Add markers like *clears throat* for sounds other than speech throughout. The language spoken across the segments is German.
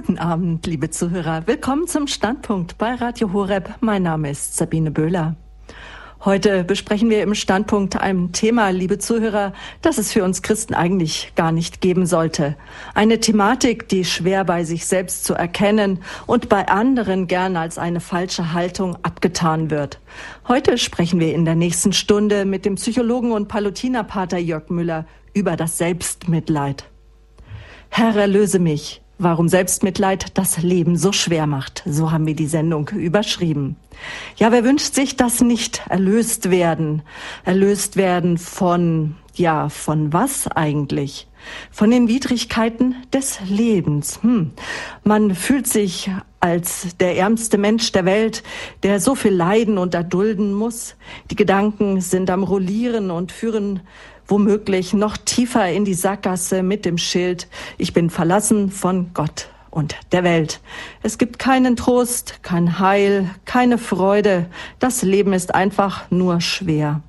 Guten Abend, liebe Zuhörer. Willkommen zum Standpunkt bei Radio Horeb. Mein Name ist Sabine Böhler. Heute besprechen wir im Standpunkt ein Thema, liebe Zuhörer, das es für uns Christen eigentlich gar nicht geben sollte. Eine Thematik, die schwer bei sich selbst zu erkennen und bei anderen gern als eine falsche Haltung abgetan wird. Heute sprechen wir in der nächsten Stunde mit dem Psychologen und Palutinerpater Jörg Müller über das Selbstmitleid. Herr, erlöse mich warum Selbstmitleid das Leben so schwer macht. So haben wir die Sendung überschrieben. Ja, wer wünscht sich das nicht erlöst werden? Erlöst werden von, ja, von was eigentlich? Von den Widrigkeiten des Lebens. Hm. Man fühlt sich als der ärmste Mensch der Welt, der so viel leiden und erdulden muss. Die Gedanken sind am Rollieren und führen womöglich noch tiefer in die Sackgasse mit dem Schild, ich bin verlassen von Gott und der Welt. Es gibt keinen Trost, kein Heil, keine Freude. Das Leben ist einfach nur schwer.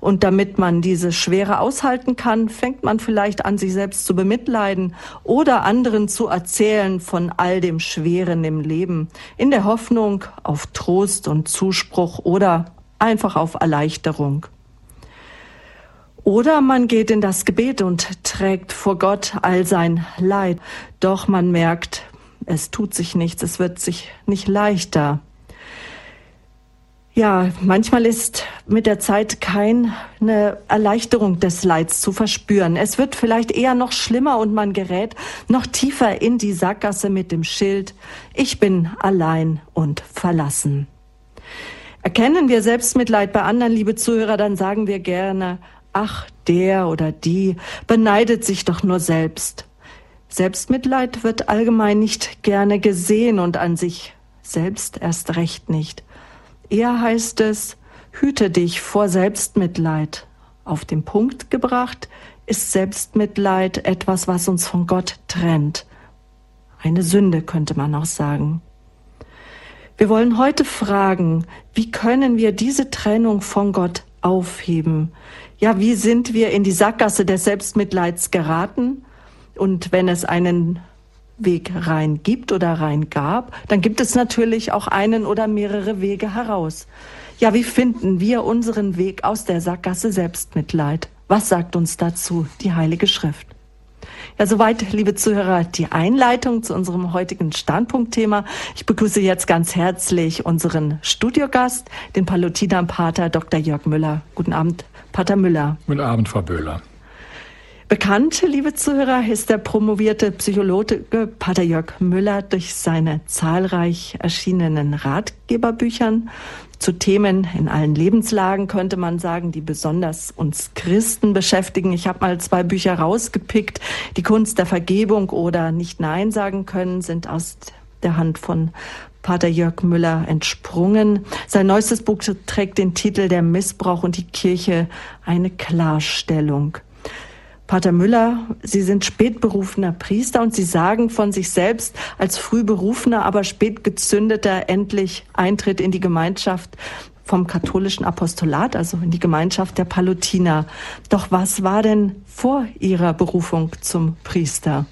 Und damit man diese Schwere aushalten kann, fängt man vielleicht an, sich selbst zu bemitleiden oder anderen zu erzählen von all dem Schweren im Leben, in der Hoffnung auf Trost und Zuspruch oder einfach auf Erleichterung. Oder man geht in das Gebet und trägt vor Gott all sein Leid. Doch man merkt, es tut sich nichts, es wird sich nicht leichter. Ja, manchmal ist mit der Zeit keine Erleichterung des Leids zu verspüren. Es wird vielleicht eher noch schlimmer und man gerät noch tiefer in die Sackgasse mit dem Schild, ich bin allein und verlassen. Erkennen wir Selbstmitleid bei anderen, liebe Zuhörer, dann sagen wir gerne, ach, der oder die beneidet sich doch nur selbst. Selbstmitleid wird allgemein nicht gerne gesehen und an sich selbst erst recht nicht. Eher heißt es, hüte dich vor Selbstmitleid. Auf den Punkt gebracht ist Selbstmitleid etwas, was uns von Gott trennt. Eine Sünde könnte man auch sagen. Wir wollen heute fragen, wie können wir diese Trennung von Gott aufheben? Ja, wie sind wir in die Sackgasse des Selbstmitleids geraten? Und wenn es einen Weg rein gibt oder rein gab, dann gibt es natürlich auch einen oder mehrere Wege heraus. Ja, wie finden wir unseren Weg aus der Sackgasse Selbstmitleid? Was sagt uns dazu die Heilige Schrift? Ja, soweit, liebe Zuhörer, die Einleitung zu unserem heutigen Standpunktthema. Ich begrüße jetzt ganz herzlich unseren Studiogast, den Palutinerpater Dr. Jörg Müller. Guten Abend, Pater Müller. Guten Abend, Frau Böhler. Bekannt, liebe Zuhörer, ist der promovierte Psychologe Pater Jörg Müller durch seine zahlreich erschienenen Ratgeberbüchern zu Themen in allen Lebenslagen, könnte man sagen, die besonders uns Christen beschäftigen. Ich habe mal zwei Bücher rausgepickt. Die Kunst der Vergebung oder Nicht Nein sagen können sind aus der Hand von Pater Jörg Müller entsprungen. Sein neuestes Buch trägt den Titel Der Missbrauch und die Kirche, eine Klarstellung. Pater Müller, Sie sind spätberufener Priester und Sie sagen von sich selbst als frühberufener, aber spät gezündeter endlich Eintritt in die Gemeinschaft vom katholischen Apostolat, also in die Gemeinschaft der Palutiner. Doch was war denn vor Ihrer Berufung zum Priester?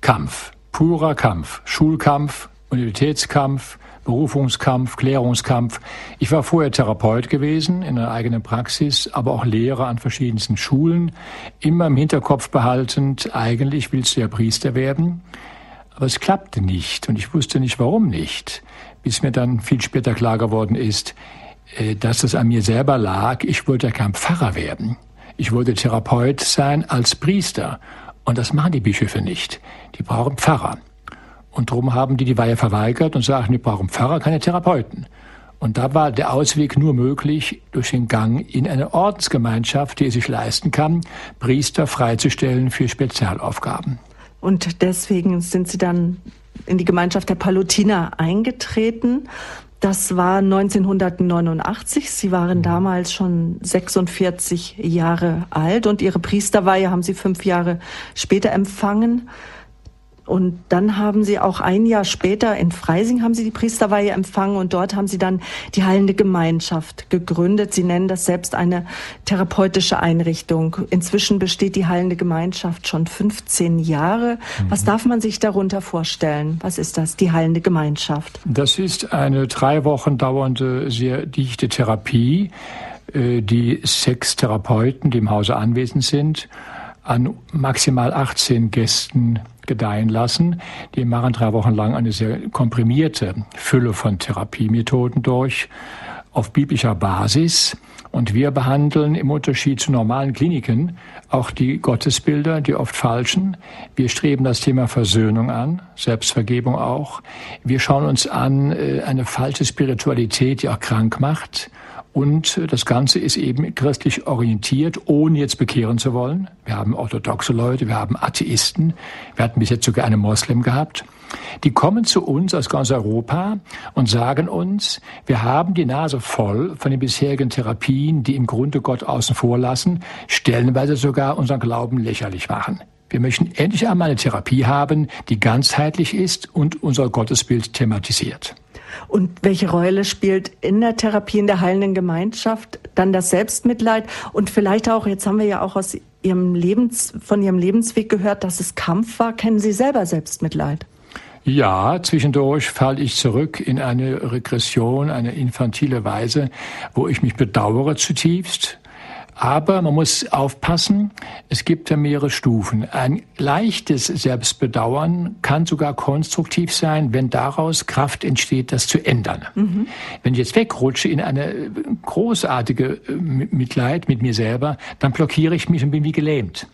Kampf, purer Kampf, Schulkampf, Universitätskampf, Berufungskampf, Klärungskampf. Ich war vorher Therapeut gewesen in einer eigenen Praxis, aber auch Lehrer an verschiedensten Schulen. Immer im Hinterkopf behaltend, eigentlich willst du ja Priester werden. Aber es klappte nicht und ich wusste nicht, warum nicht. Bis mir dann viel später klar geworden ist, äh, dass es an mir selber lag. Ich wollte ja kein Pfarrer werden. Ich wollte Therapeut sein als Priester. Und das machen die Bischöfe nicht. Die brauchen Pfarrer. Und darum haben die die Weihe verweigert und sagten, wir brauchen Pfarrer, keine Therapeuten. Und da war der Ausweg nur möglich durch den Gang in eine Ordensgemeinschaft, die es sich leisten kann, Priester freizustellen für Spezialaufgaben. Und deswegen sind Sie dann in die Gemeinschaft der Palutiner eingetreten. Das war 1989. Sie waren damals schon 46 Jahre alt und Ihre Priesterweihe haben Sie fünf Jahre später empfangen. Und dann haben Sie auch ein Jahr später in Freising haben Sie die Priesterweihe empfangen und dort haben Sie dann die Heilende Gemeinschaft gegründet. Sie nennen das selbst eine therapeutische Einrichtung. Inzwischen besteht die Heilende Gemeinschaft schon 15 Jahre. Mhm. Was darf man sich darunter vorstellen? Was ist das, die Heilende Gemeinschaft? Das ist eine drei Wochen dauernde, sehr dichte Therapie, äh, die sechs Therapeuten, die im Hause anwesend sind, an maximal 18 Gästen gedeihen lassen. Die machen drei Wochen lang eine sehr komprimierte Fülle von Therapiemethoden durch auf biblischer Basis. Und wir behandeln im Unterschied zu normalen Kliniken auch die Gottesbilder, die oft falschen. Wir streben das Thema Versöhnung an, Selbstvergebung auch. Wir schauen uns an äh, eine falsche Spiritualität, die auch krank macht. Und das Ganze ist eben christlich orientiert, ohne jetzt bekehren zu wollen. Wir haben orthodoxe Leute, wir haben Atheisten, wir hatten bis jetzt sogar einen Moslem gehabt. Die kommen zu uns aus ganz Europa und sagen uns, wir haben die Nase voll von den bisherigen Therapien, die im Grunde Gott außen vor lassen, stellenweise sogar unseren Glauben lächerlich machen. Wir möchten endlich einmal eine Therapie haben, die ganzheitlich ist und unser Gottesbild thematisiert. Und welche Rolle spielt in der Therapie, in der heilenden Gemeinschaft dann das Selbstmitleid? Und vielleicht auch, jetzt haben wir ja auch aus Ihrem Lebens, von Ihrem Lebensweg gehört, dass es Kampf war. Kennen Sie selber Selbstmitleid? Ja, zwischendurch falle ich zurück in eine Regression, eine infantile Weise, wo ich mich bedauere zutiefst aber man muss aufpassen, es gibt ja mehrere Stufen. Ein leichtes Selbstbedauern kann sogar konstruktiv sein, wenn daraus Kraft entsteht, das zu ändern. Mhm. Wenn ich jetzt wegrutsche in eine großartige äh, Mitleid mit mir selber, dann blockiere ich mich und bin wie gelähmt.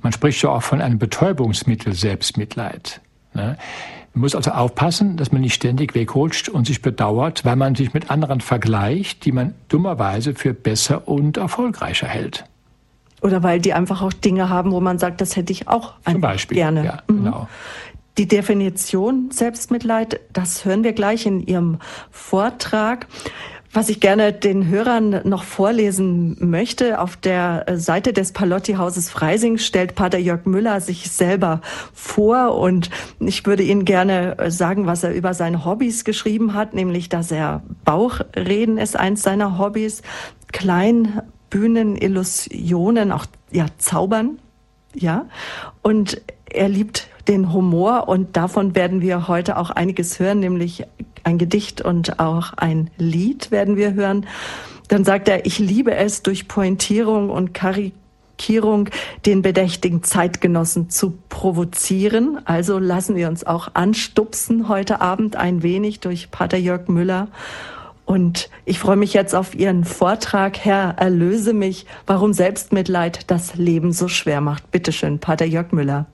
Man spricht ja auch von einem Betäubungsmittel Selbstmitleid. Ne? Man muss also aufpassen, dass man nicht ständig wegrutscht und sich bedauert, weil man sich mit anderen vergleicht, die man dummerweise für besser und erfolgreicher hält. Oder weil die einfach auch Dinge haben, wo man sagt, das hätte ich auch Zum Beispiel, gerne. Ja, mhm. genau. Die Definition Selbstmitleid, das hören wir gleich in Ihrem Vortrag. Was ich gerne den Hörern noch vorlesen möchte, auf der Seite des Palotti-Hauses Freising stellt Pater Jörg Müller sich selber vor und ich würde Ihnen gerne sagen, was er über seine Hobbys geschrieben hat, nämlich, dass er Bauchreden ist eins seiner Hobbys, Kleinbühnen, Illusionen, auch ja, Zaubern, ja, und er liebt den Humor und davon werden wir heute auch einiges hören, nämlich ein Gedicht und auch ein Lied werden wir hören. Dann sagt er, ich liebe es, durch Pointierung und Karikierung den bedächtigen Zeitgenossen zu provozieren. Also lassen wir uns auch anstupsen heute Abend ein wenig durch Pater Jörg Müller. Und ich freue mich jetzt auf Ihren Vortrag. Herr, erlöse mich, warum Selbstmitleid das Leben so schwer macht. Bitte schön, Pater Jörg Müller.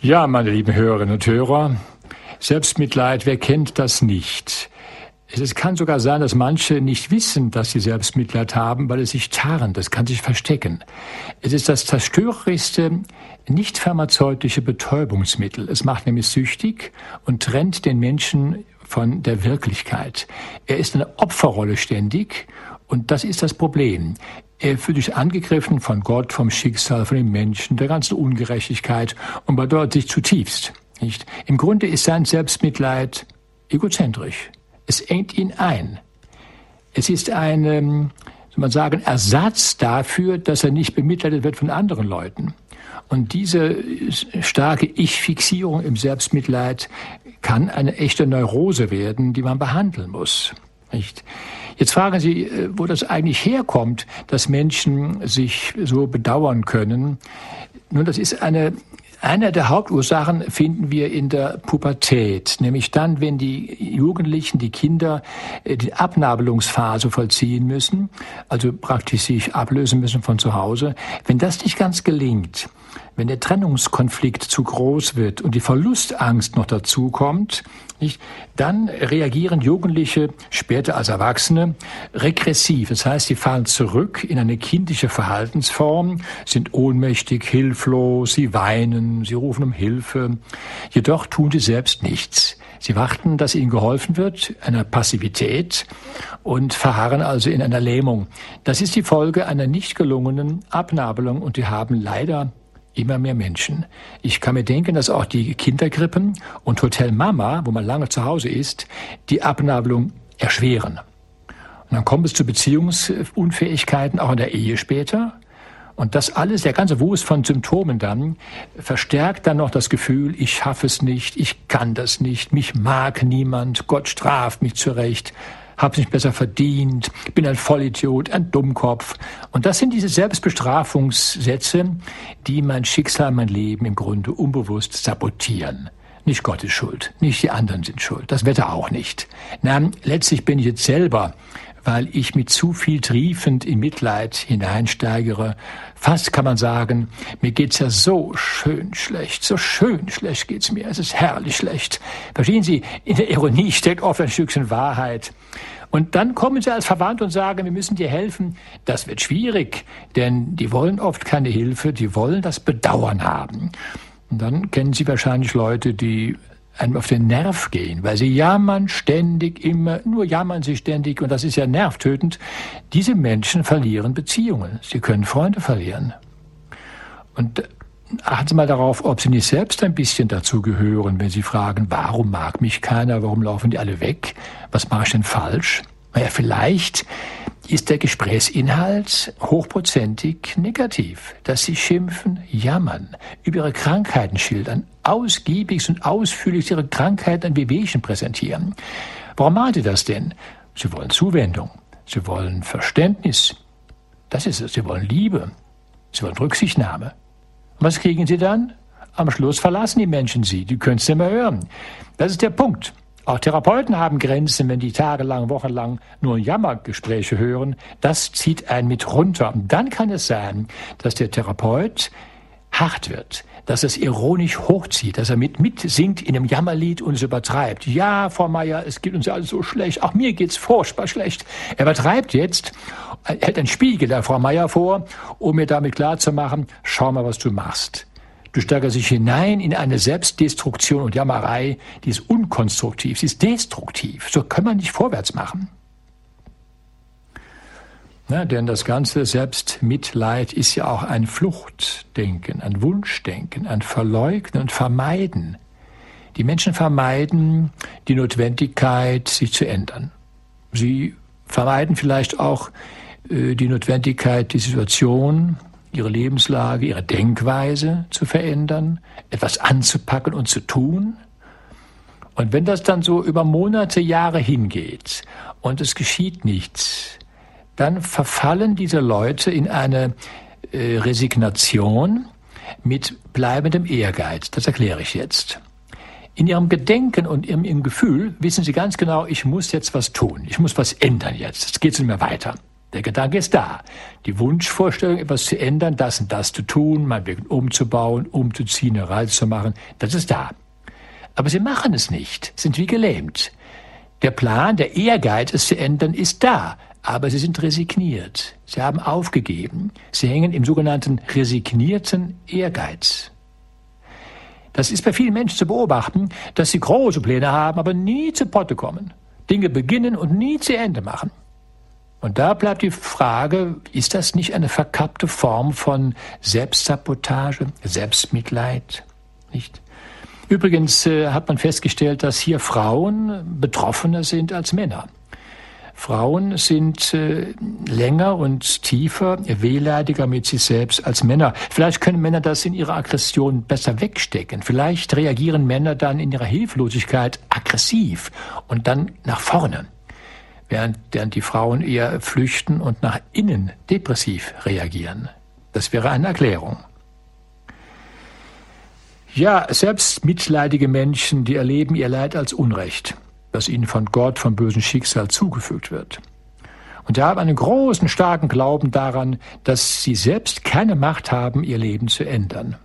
Ja, meine lieben Hörerinnen und Hörer, Selbstmitleid, wer kennt das nicht? Es kann sogar sein, dass manche nicht wissen, dass sie Selbstmitleid haben, weil es sich tarnt, das kann sich verstecken. Es ist das zerstörerischste, nicht pharmazeutische Betäubungsmittel. Es macht nämlich süchtig und trennt den Menschen von der Wirklichkeit. Er ist eine Opferrolle ständig und das ist das Problem. Er fühlt sich angegriffen von Gott, vom Schicksal, von den Menschen, der ganzen Ungerechtigkeit und bedeutet sich zutiefst. Nicht? Im Grunde ist sein Selbstmitleid egozentrisch. Es engt ihn ein. Es ist ein, ähm, soll man sagen, Ersatz dafür, dass er nicht bemitleidet wird von anderen Leuten. Und diese starke Ich-Fixierung im Selbstmitleid kann eine echte Neurose werden, die man behandeln muss. Nicht? Jetzt fragen Sie, äh, wo das eigentlich herkommt, dass Menschen sich so bedauern können. Nun, das ist eine eine der Hauptursachen finden wir in der Pubertät, nämlich dann, wenn die Jugendlichen, die Kinder äh, die Abnabelungsphase vollziehen müssen, also praktisch sich ablösen müssen von zu Hause. Wenn das nicht ganz gelingt, wenn der Trennungskonflikt zu groß wird und die Verlustangst noch dazu kommt, nicht, dann reagieren Jugendliche später als Erwachsene regressiv. Das heißt, sie fallen zurück in eine kindische Verhaltensform, sind ohnmächtig, hilflos, sie weinen, sie rufen um Hilfe. Jedoch tun sie selbst nichts. Sie warten, dass ihnen geholfen wird, einer Passivität und verharren also in einer Lähmung. Das ist die Folge einer nicht gelungenen Abnabelung und die haben leider immer mehr Menschen. Ich kann mir denken, dass auch die Kindergrippen und Hotel Mama, wo man lange zu Hause ist, die Abnabelung erschweren. Und dann kommt es zu Beziehungsunfähigkeiten auch in der Ehe später. Und das alles, der ganze Wust von Symptomen dann, verstärkt dann noch das Gefühl, ich schaffe es nicht, ich kann das nicht, mich mag niemand, Gott straft mich zurecht, hab's nicht besser verdient, bin ein Vollidiot, ein Dummkopf. Und das sind diese Selbstbestrafungssätze, die mein Schicksal, mein Leben im Grunde unbewusst sabotieren. Nicht Gott ist schuld, nicht die anderen sind schuld, das Wetter auch nicht. Na, letztlich bin ich jetzt selber weil ich mit zu viel triefend in Mitleid hineinsteigere. Fast kann man sagen, mir geht's ja so schön schlecht, so schön schlecht geht's mir, es ist herrlich schlecht. Verstehen Sie, in der Ironie steckt oft ein Stückchen Wahrheit. Und dann kommen sie als Verwandt und sagen, wir müssen dir helfen. Das wird schwierig, denn die wollen oft keine Hilfe, die wollen das Bedauern haben. Und dann kennen Sie wahrscheinlich Leute, die einem auf den Nerv gehen, weil sie jammern ständig immer, nur jammern sie ständig und das ist ja nervtötend. Diese Menschen verlieren Beziehungen. Sie können Freunde verlieren. Und achten Sie mal darauf, ob Sie nicht selbst ein bisschen dazu gehören, wenn Sie fragen, warum mag mich keiner, warum laufen die alle weg, was mache ich denn falsch? Naja, vielleicht ist der Gesprächsinhalt hochprozentig negativ, dass sie schimpfen, jammern, über ihre Krankheiten schildern, ausgiebig und ausführlich ihre Krankheiten an Wehwehchen präsentieren. Warum machen sie das denn? Sie wollen Zuwendung, sie wollen Verständnis, das ist es, sie wollen Liebe, sie wollen Rücksichtnahme. Und was kriegen sie dann? Am Schluss verlassen die Menschen sie, die können es nicht mehr hören. Das ist der Punkt. Auch Therapeuten haben Grenzen, wenn die tagelang, wochenlang nur Jammergespräche hören. Das zieht einen mit runter. Und dann kann es sein, dass der Therapeut hart wird, dass es ironisch hochzieht, dass er mit mitsingt in einem Jammerlied und es übertreibt. Ja, Frau Meier, es geht uns ja alles so schlecht. Auch mir geht's furchtbar schlecht. Er übertreibt jetzt, er hält einen Spiegel der Frau Meier vor, um mir damit klarzumachen, schau mal, was du machst. Du steigerst dich hinein in eine Selbstdestruktion und Jammerei, die ist unkonstruktiv, sie ist destruktiv. So kann man nicht vorwärts machen. Na, denn das ganze Selbstmitleid ist ja auch ein Fluchtdenken, ein Wunschdenken, ein Verleugnen und Vermeiden. Die Menschen vermeiden die Notwendigkeit, sich zu ändern. Sie vermeiden vielleicht auch äh, die Notwendigkeit, die Situation ihre Lebenslage, ihre Denkweise zu verändern, etwas anzupacken und zu tun. Und wenn das dann so über Monate, Jahre hingeht und es geschieht nichts, dann verfallen diese Leute in eine äh, Resignation mit bleibendem Ehrgeiz. Das erkläre ich jetzt. In ihrem Gedenken und in ihrem Gefühl wissen sie ganz genau, ich muss jetzt was tun, ich muss was ändern jetzt, es geht nicht mehr weiter. Der Gedanke ist da. Die Wunschvorstellung, etwas zu ändern, das und das zu tun, mal wirklich umzubauen, umzuziehen, eine Reise zu machen, das ist da. Aber sie machen es nicht, sind wie gelähmt. Der Plan, der Ehrgeiz, es zu ändern, ist da, aber sie sind resigniert. Sie haben aufgegeben. Sie hängen im sogenannten resignierten Ehrgeiz. Das ist bei vielen Menschen zu beobachten, dass sie große Pläne haben, aber nie zu Potte kommen. Dinge beginnen und nie zu Ende machen. Und da bleibt die Frage, ist das nicht eine verkappte Form von Selbstsabotage, Selbstmitleid? Nicht? Übrigens äh, hat man festgestellt, dass hier Frauen betroffener sind als Männer. Frauen sind äh, länger und tiefer, wehleidiger mit sich selbst als Männer. Vielleicht können Männer das in ihrer Aggression besser wegstecken. Vielleicht reagieren Männer dann in ihrer Hilflosigkeit aggressiv und dann nach vorne während, während die Frauen eher flüchten und nach innen depressiv reagieren. Das wäre eine Erklärung. Ja, selbst mitleidige Menschen, die erleben ihr Leid als Unrecht, das ihnen von Gott, vom bösen Schicksal zugefügt wird. Und sie haben einen großen, starken Glauben daran, dass sie selbst keine Macht haben, ihr Leben zu ändern.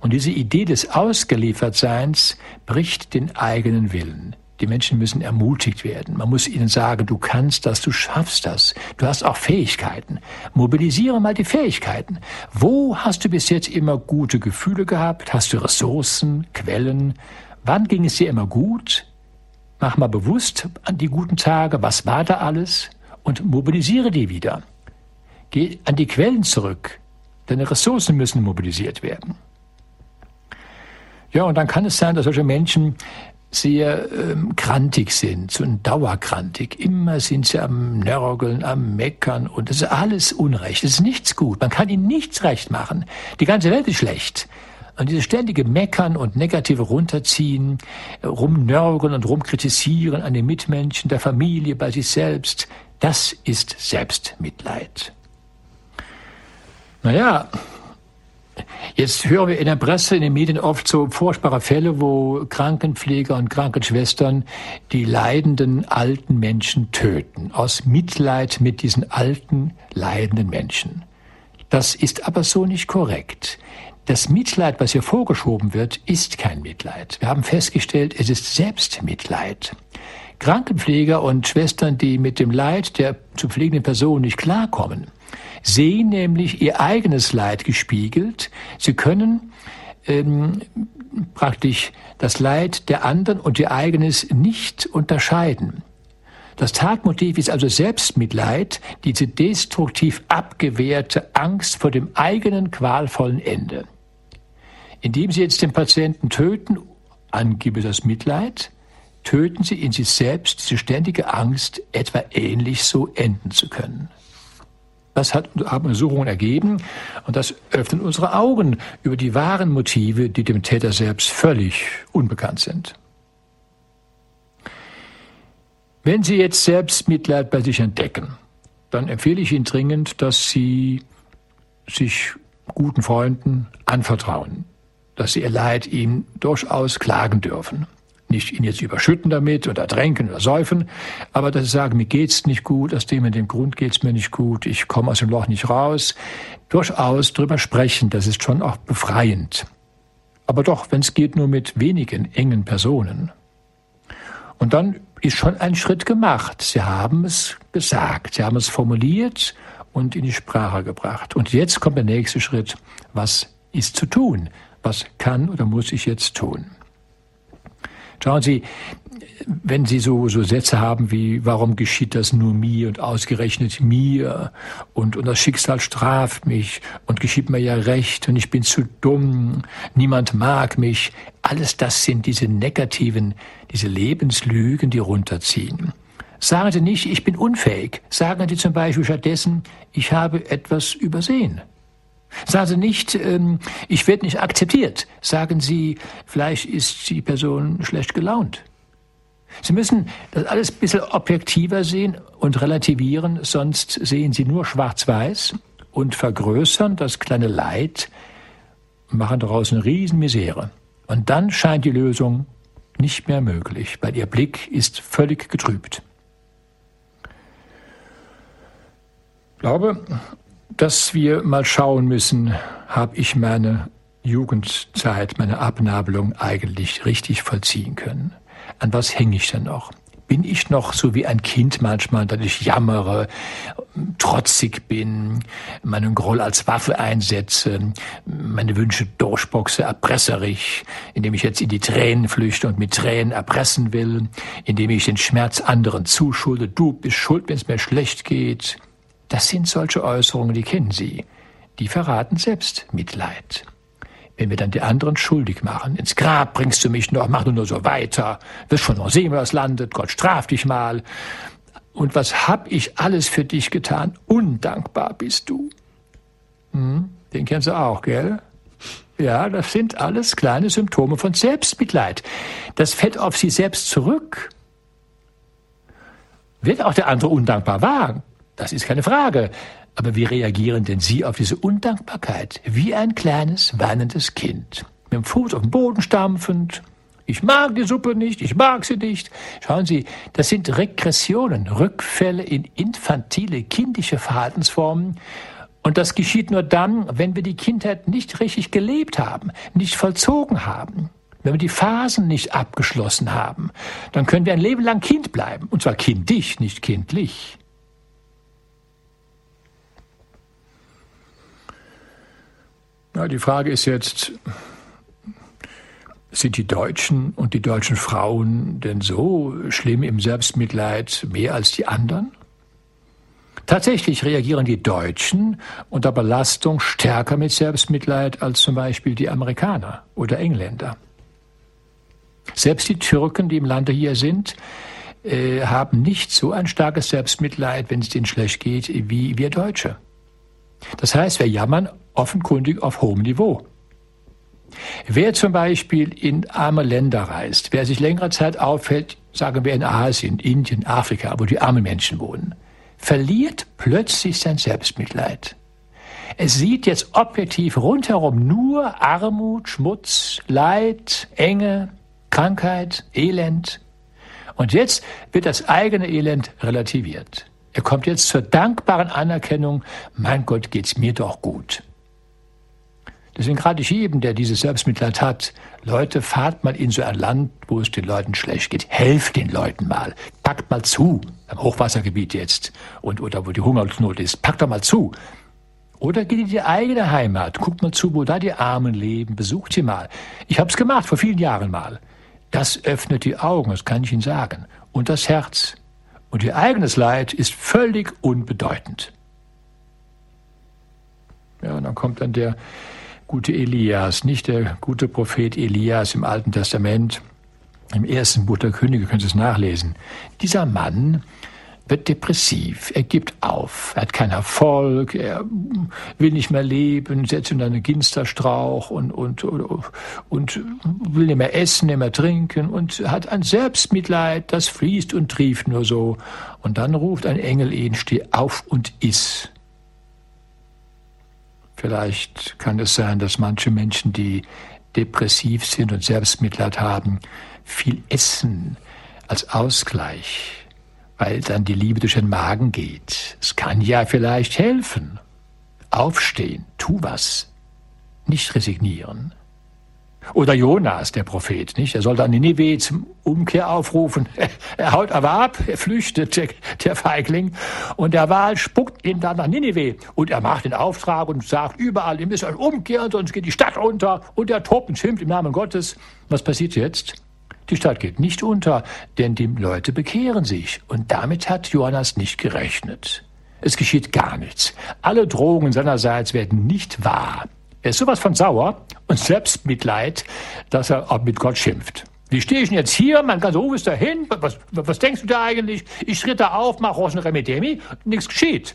Und diese Idee des Ausgeliefertseins bricht den eigenen Willen. Die Menschen müssen ermutigt werden. Man muss ihnen sagen, du kannst das, du schaffst das. Du hast auch Fähigkeiten. Mobilisiere mal die Fähigkeiten. Wo hast du bis jetzt immer gute Gefühle gehabt? Hast du Ressourcen, Quellen? Wann ging es dir immer gut? Mach mal bewusst an die guten Tage, was war da alles? Und mobilisiere die wieder. Geh an die Quellen zurück Deine Ressourcen müssen mobilisiert werden. Ja, und dann kann es sein, dass solche Menschen sehr ähm, krantig sind, so ein Dauerkrantig. Immer sind sie am Nörgeln, am Meckern und das ist alles Unrecht. Das ist nichts gut. Man kann ihnen nichts recht machen. Die ganze Welt ist schlecht. Und dieses ständige Meckern und negative Runterziehen, rumnörgeln und rumkritisieren an den Mitmenschen, der Familie, bei sich selbst, das ist Selbstmitleid. Naja, Jetzt hören wir in der Presse, in den Medien oft so furchtbare Fälle, wo Krankenpfleger und Krankenschwestern die leidenden alten Menschen töten, aus Mitleid mit diesen alten, leidenden Menschen. Das ist aber so nicht korrekt. Das Mitleid, was hier vorgeschoben wird, ist kein Mitleid. Wir haben festgestellt, es ist Selbstmitleid. Krankenpfleger und Schwestern, die mit dem Leid der zu pflegenden Person nicht klarkommen, sehen nämlich ihr eigenes Leid gespiegelt. Sie können ähm, praktisch das Leid der anderen und ihr eigenes nicht unterscheiden. Das Tatmotiv ist also Selbstmitleid, diese destruktiv abgewehrte Angst vor dem eigenen qualvollen Ende. Indem Sie jetzt den Patienten töten, angeblich das Mitleid, töten Sie in sich selbst diese ständige Angst, etwa ähnlich so enden zu können. Das hat haben Untersuchungen ergeben und das öffnet unsere Augen über die wahren Motive, die dem Täter selbst völlig unbekannt sind. Wenn Sie jetzt Selbstmitleid bei sich entdecken, dann empfehle ich Ihnen dringend, dass Sie sich guten Freunden anvertrauen, dass Sie Ihr Leid ihnen durchaus klagen dürfen nicht ihn jetzt überschütten damit oder tränken oder säufen, aber dass sie sagen, mir geht's nicht gut, aus dem und dem Grund geht's mir nicht gut, ich komme aus dem Loch nicht raus. Durchaus drüber sprechen, das ist schon auch befreiend. Aber doch, wenn es geht, nur mit wenigen engen Personen. Und dann ist schon ein Schritt gemacht. Sie haben es gesagt, sie haben es formuliert und in die Sprache gebracht. Und jetzt kommt der nächste Schritt. Was ist zu tun? Was kann oder muss ich jetzt tun? Schauen Sie, wenn Sie so, so Sätze haben wie, warum geschieht das nur mir und ausgerechnet mir und, und das Schicksal straft mich und geschieht mir ja recht und ich bin zu dumm, niemand mag mich, alles das sind diese negativen, diese Lebenslügen, die runterziehen. Sagen Sie nicht, ich bin unfähig. Sagen Sie zum Beispiel stattdessen, ich habe etwas übersehen. Sagen Sie nicht, ähm, ich werde nicht akzeptiert. Sagen Sie, vielleicht ist die Person schlecht gelaunt. Sie müssen das alles ein bisschen objektiver sehen und relativieren, sonst sehen Sie nur schwarz-weiß und vergrößern das kleine Leid, machen daraus eine Riesenmisere. Und dann scheint die Lösung nicht mehr möglich, weil Ihr Blick ist völlig getrübt. Ich glaube, dass wir mal schauen müssen, habe ich meine Jugendzeit, meine Abnabelung eigentlich richtig vollziehen können? An was hänge ich denn noch? Bin ich noch so wie ein Kind manchmal, dass ich jammere, trotzig bin, meinen Groll als Waffe einsetze, meine Wünsche durchboxe, erpresserig, indem ich jetzt in die Tränen flüchte und mit Tränen erpressen will, indem ich den Schmerz anderen zuschulde, du bist schuld, wenn es mir schlecht geht, das sind solche Äußerungen, die kennen Sie. Die verraten Selbstmitleid. Wenn wir dann die anderen schuldig machen, ins Grab bringst du mich noch, mach du nur so weiter, wirst schon noch sehen, was landet, Gott straft dich mal. Und was hab ich alles für dich getan? Undankbar bist du. Hm, den kennst du auch, gell? Ja, das sind alles kleine Symptome von Selbstmitleid. Das fällt auf sie selbst zurück. Wird auch der andere undankbar wagen? Das ist keine Frage. Aber wie reagieren denn Sie auf diese Undankbarkeit? Wie ein kleines, weinendes Kind. Mit dem Fuß auf den Boden stampfend. Ich mag die Suppe nicht, ich mag sie nicht. Schauen Sie, das sind Regressionen, Rückfälle in infantile, kindische Verhaltensformen. Und das geschieht nur dann, wenn wir die Kindheit nicht richtig gelebt haben, nicht vollzogen haben. Wenn wir die Phasen nicht abgeschlossen haben, dann können wir ein Leben lang Kind bleiben. Und zwar kindisch, nicht kindlich. Ja, die Frage ist jetzt, sind die Deutschen und die deutschen Frauen denn so schlimm im Selbstmitleid mehr als die anderen? Tatsächlich reagieren die Deutschen unter Belastung stärker mit Selbstmitleid als zum Beispiel die Amerikaner oder Engländer. Selbst die Türken, die im Lande hier sind, äh, haben nicht so ein starkes Selbstmitleid, wenn es denen schlecht geht, wie wir Deutsche. Das heißt, wir jammern offenkundig auf hohem Niveau. Wer zum Beispiel in arme Länder reist, wer sich längere Zeit auffällt, sagen wir in Asien, Indien, Afrika, wo die armen Menschen wohnen, verliert plötzlich sein Selbstmitleid. Es sieht jetzt objektiv rundherum nur Armut, Schmutz, Leid, Enge, Krankheit, Elend. Und jetzt wird das eigene Elend relativiert. Er kommt jetzt zur dankbaren Anerkennung, mein Gott, geht's mir doch gut. Deswegen gerade ich jedem, der dieses Selbstmitleid hat, Leute, fahrt mal in so ein Land, wo es den Leuten schlecht geht. Helft den Leuten mal. Packt mal zu. Am Hochwassergebiet jetzt. Und, oder wo die Hungersnot ist. Packt doch mal zu. Oder geht in die eigene Heimat. Guckt mal zu, wo da die Armen leben. Besucht sie mal. Ich habe es gemacht, vor vielen Jahren mal. Das öffnet die Augen, das kann ich Ihnen sagen. Und das Herz. Und Ihr eigenes Leid ist völlig unbedeutend. Ja, und dann kommt dann der gute Elias, nicht der gute Prophet Elias im Alten Testament. Im ersten Buch der Könige können Sie es nachlesen. Dieser Mann wird depressiv, er gibt auf, er hat keinen Erfolg, er will nicht mehr leben, setzt in einen Ginsterstrauch und, und, und, und will nicht mehr essen, nicht mehr trinken und hat ein Selbstmitleid, das fließt und trieft nur so. Und dann ruft ein Engel ihn, steh auf und iss. Vielleicht kann es sein, dass manche Menschen, die depressiv sind und Selbstmitleid haben, viel essen als Ausgleich, weil dann die Liebe durch den Magen geht. Es kann ja vielleicht helfen. Aufstehen, tu was, nicht resignieren. Oder Jonas, der Prophet, nicht? Er sollte an Ninive zum Umkehr aufrufen. *laughs* Er haut aber ab, er flüchtet, der, der Feigling. Und der Wahl spuckt ihn dann nach Ninive. Und er macht den Auftrag und sagt überall, ihr müsst euch umkehren, sonst geht die Stadt unter. Und er tobt schimpft im Namen Gottes. Was passiert jetzt? Die Stadt geht nicht unter, denn die Leute bekehren sich. Und damit hat Jonas nicht gerechnet. Es geschieht gar nichts. Alle Drohungen seinerseits werden nicht wahr. Er ist sowas von sauer und Selbstmitleid, dass er auch mit Gott schimpft. Wie stehe ich denn jetzt hier? Mein ganzer Hof ist dahin. Was, was denkst du da eigentlich? Ich schritt da auf, mach Rosen Remedemi, nichts geschieht.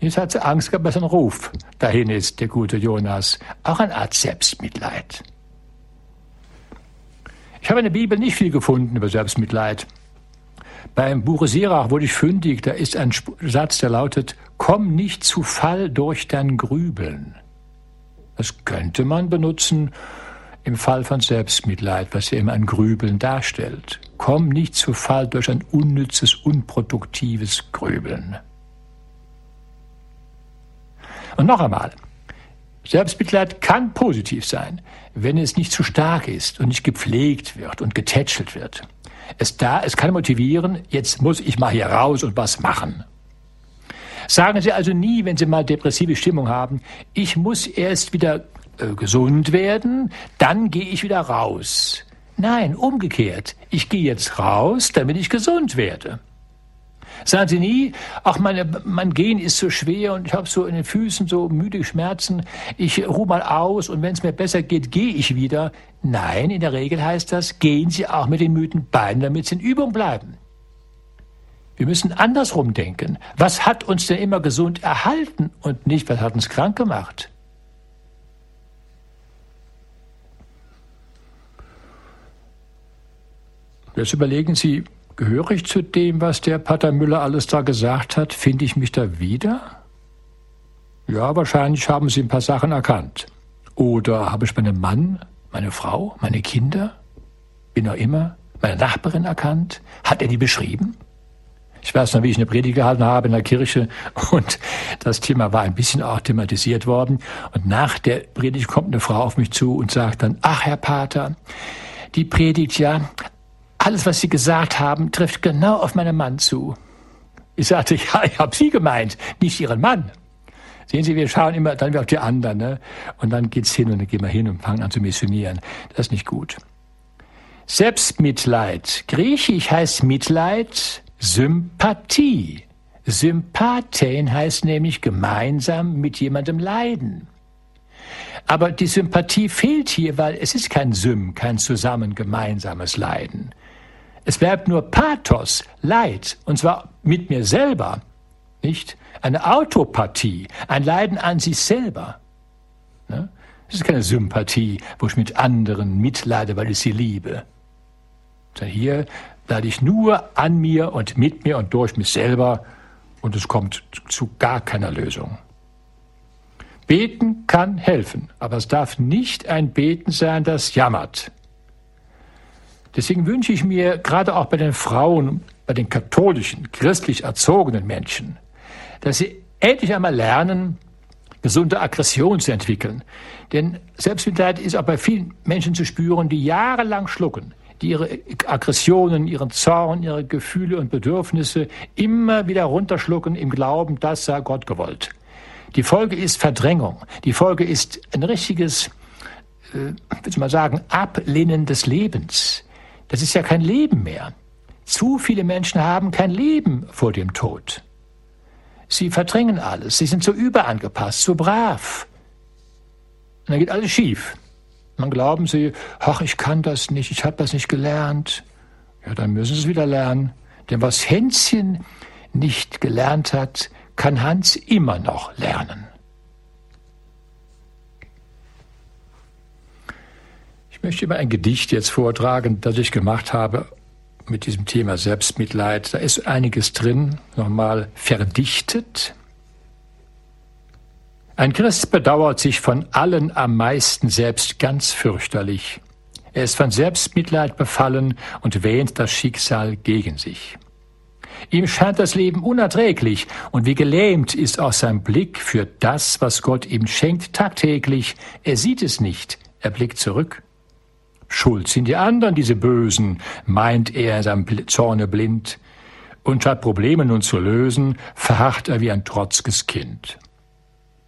Jetzt hat sie Angst gehabt, dass ein Ruf dahin ist, der gute Jonas. Auch eine Art Selbstmitleid. Ich habe in der Bibel nicht viel gefunden über Selbstmitleid. Beim Buche Sirach wurde ich fündig, da ist ein Satz, der lautet, komm nicht zu Fall durch dein Grübeln. Das könnte man benutzen im Fall von Selbstmitleid, was ja immer ein Grübeln darstellt. Komm nicht zu Fall durch ein unnützes, unproduktives Grübeln. Und noch einmal, Selbstmitleid kann positiv sein, wenn es nicht zu stark ist und nicht gepflegt wird und getätschelt wird. Es, da, es kann motivieren, jetzt muss ich mal hier raus und was machen. Sagen Sie also nie, wenn Sie mal depressive Stimmung haben, ich muss erst wieder äh, gesund werden, dann gehe ich wieder raus. Nein, umgekehrt. Ich gehe jetzt raus, damit ich gesund werde. Sagen Sie nie, ach, meine, mein Gehen ist so schwer und ich habe so in den Füßen so müde Schmerzen, ich ruhe mal aus und wenn es mir besser geht, gehe ich wieder. Nein, in der Regel heißt das, gehen Sie auch mit den müden Beinen, damit Sie in Übung bleiben. Wir müssen andersrum denken. Was hat uns denn immer gesund erhalten und nicht, was hat uns krank gemacht? Jetzt überlegen Sie, gehöre ich zu dem, was der Pater Müller alles da gesagt hat? Finde ich mich da wieder? Ja, wahrscheinlich haben Sie ein paar Sachen erkannt. Oder habe ich meinen Mann, meine Frau, meine Kinder, bin auch immer, meine Nachbarin erkannt? Hat er die beschrieben? Ich weiß noch, wie ich eine Predigt gehalten habe in der Kirche und das Thema war ein bisschen auch thematisiert worden. Und nach der Predigt kommt eine Frau auf mich zu und sagt dann, ach Herr Pater, die Predigt ja, alles, was Sie gesagt haben, trifft genau auf meinen Mann zu. Ich sagte, *laughs* ja, ich habe Sie gemeint, nicht Ihren Mann. Sehen Sie, wir schauen immer dann auf die anderen, ne? Und dann geht's hin und dann gehen wir hin und fangen an zu missionieren. Das ist nicht gut. Selbstmitleid. Griechisch heißt Mitleid Sympathie. Sympathen heißt nämlich gemeinsam mit jemandem leiden. Aber die Sympathie fehlt hier, weil es ist kein Sym, kein zusammen gemeinsames Leiden. Es bleibt nur Pathos, Leid, und zwar mit mir selber, nicht? Eine Autopathie, ein Leiden an sich selber. Ne? Es ist keine Sympathie, wo ich mit anderen mitleide, weil ich sie liebe. Sondern hier leide ich nur an mir und mit mir und durch mich selber und es kommt zu gar keiner Lösung. Beten kann helfen, aber es darf nicht ein Beten sein, das jammert. Deswegen wünsche ich mir gerade auch bei den Frauen, bei den katholischen, christlich erzogenen Menschen, dass sie endlich einmal lernen, gesunde Aggression zu entwickeln. Denn Selbstmitleid ist auch bei vielen Menschen zu spüren, die jahrelang schlucken, die ihre Aggressionen, ihren Zorn, ihre Gefühle und Bedürfnisse immer wieder runterschlucken im Glauben, das sei Gott gewollt. Die Folge ist Verdrängung. Die Folge ist ein richtiges, äh, würde ich mal sagen, Ablehnen des Lebens. Das ist ja kein Leben mehr. Zu viele Menschen haben kein Leben vor dem Tod. Sie verdrängen alles. Sie sind so überangepasst, so brav. Und dann geht alles schief. Dann glauben sie, ach, ich kann das nicht, ich habe das nicht gelernt. Ja, dann müssen sie es wieder lernen. Denn was Hänschen nicht gelernt hat, kann Hans immer noch lernen. Ich möchte immer ein Gedicht jetzt vortragen, das ich gemacht habe mit diesem Thema Selbstmitleid. Da ist einiges drin, nochmal verdichtet. Ein Christ bedauert sich von allen am meisten selbst ganz fürchterlich. Er ist von Selbstmitleid befallen und wähnt das Schicksal gegen sich. Ihm scheint das Leben unerträglich, und wie gelähmt ist auch sein Blick für das, was Gott ihm schenkt, tagtäglich. Er sieht es nicht, er blickt zurück. Schuld sind die anderen, diese Bösen, meint er in seinem Zorne blind. Und statt Probleme nun zu lösen, verharrt er wie ein trotzges Kind.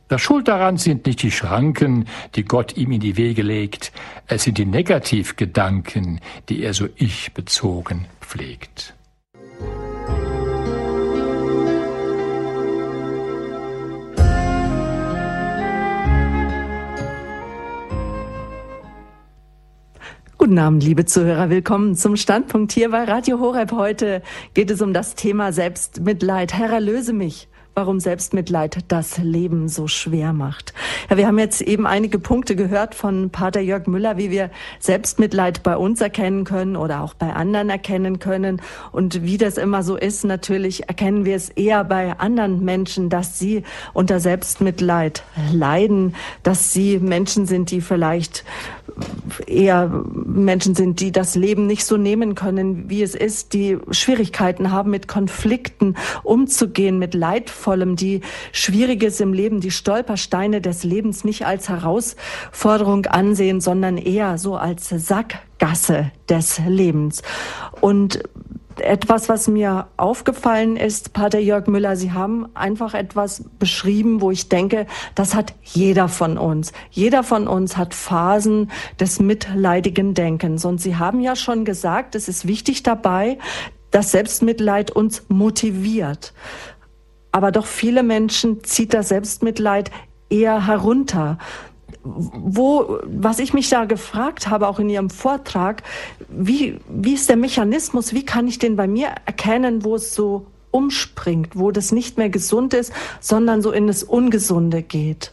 Das Schuld daran sind nicht die Schranken, die Gott ihm in die Wege legt, es sind die Negativgedanken, die er so ich bezogen pflegt. Guten Abend, liebe Zuhörer. Willkommen zum Standpunkt hier bei Radio Horeb. Heute geht es um das Thema Selbstmitleid. Herr, erlöse mich warum Selbstmitleid das Leben so schwer macht. Ja, wir haben jetzt eben einige Punkte gehört von Pater Jörg Müller, wie wir Selbstmitleid bei uns erkennen können oder auch bei anderen erkennen können. Und wie das immer so ist, natürlich erkennen wir es eher bei anderen Menschen, dass sie unter Selbstmitleid leiden, dass sie Menschen sind, die vielleicht eher Menschen sind, die das Leben nicht so nehmen können, wie es ist, die Schwierigkeiten haben, mit Konflikten umzugehen, mit Leidvollem, die Schwieriges im Leben, die Stolpersteine des Lebens nicht als Herausforderung ansehen, sondern eher so als Sackgasse des Lebens. Und etwas, was mir aufgefallen ist, Pater Jörg Müller, Sie haben einfach etwas beschrieben, wo ich denke, das hat jeder von uns. Jeder von uns hat Phasen des mitleidigen Denkens. Und Sie haben ja schon gesagt, es ist wichtig dabei, dass Selbstmitleid uns motiviert. Aber doch viele Menschen zieht das Selbstmitleid eher herunter wo, was ich mich da gefragt habe, auch in Ihrem Vortrag, wie, wie ist der Mechanismus, wie kann ich den bei mir erkennen, wo es so umspringt, wo das nicht mehr gesund ist, sondern so in das Ungesunde geht?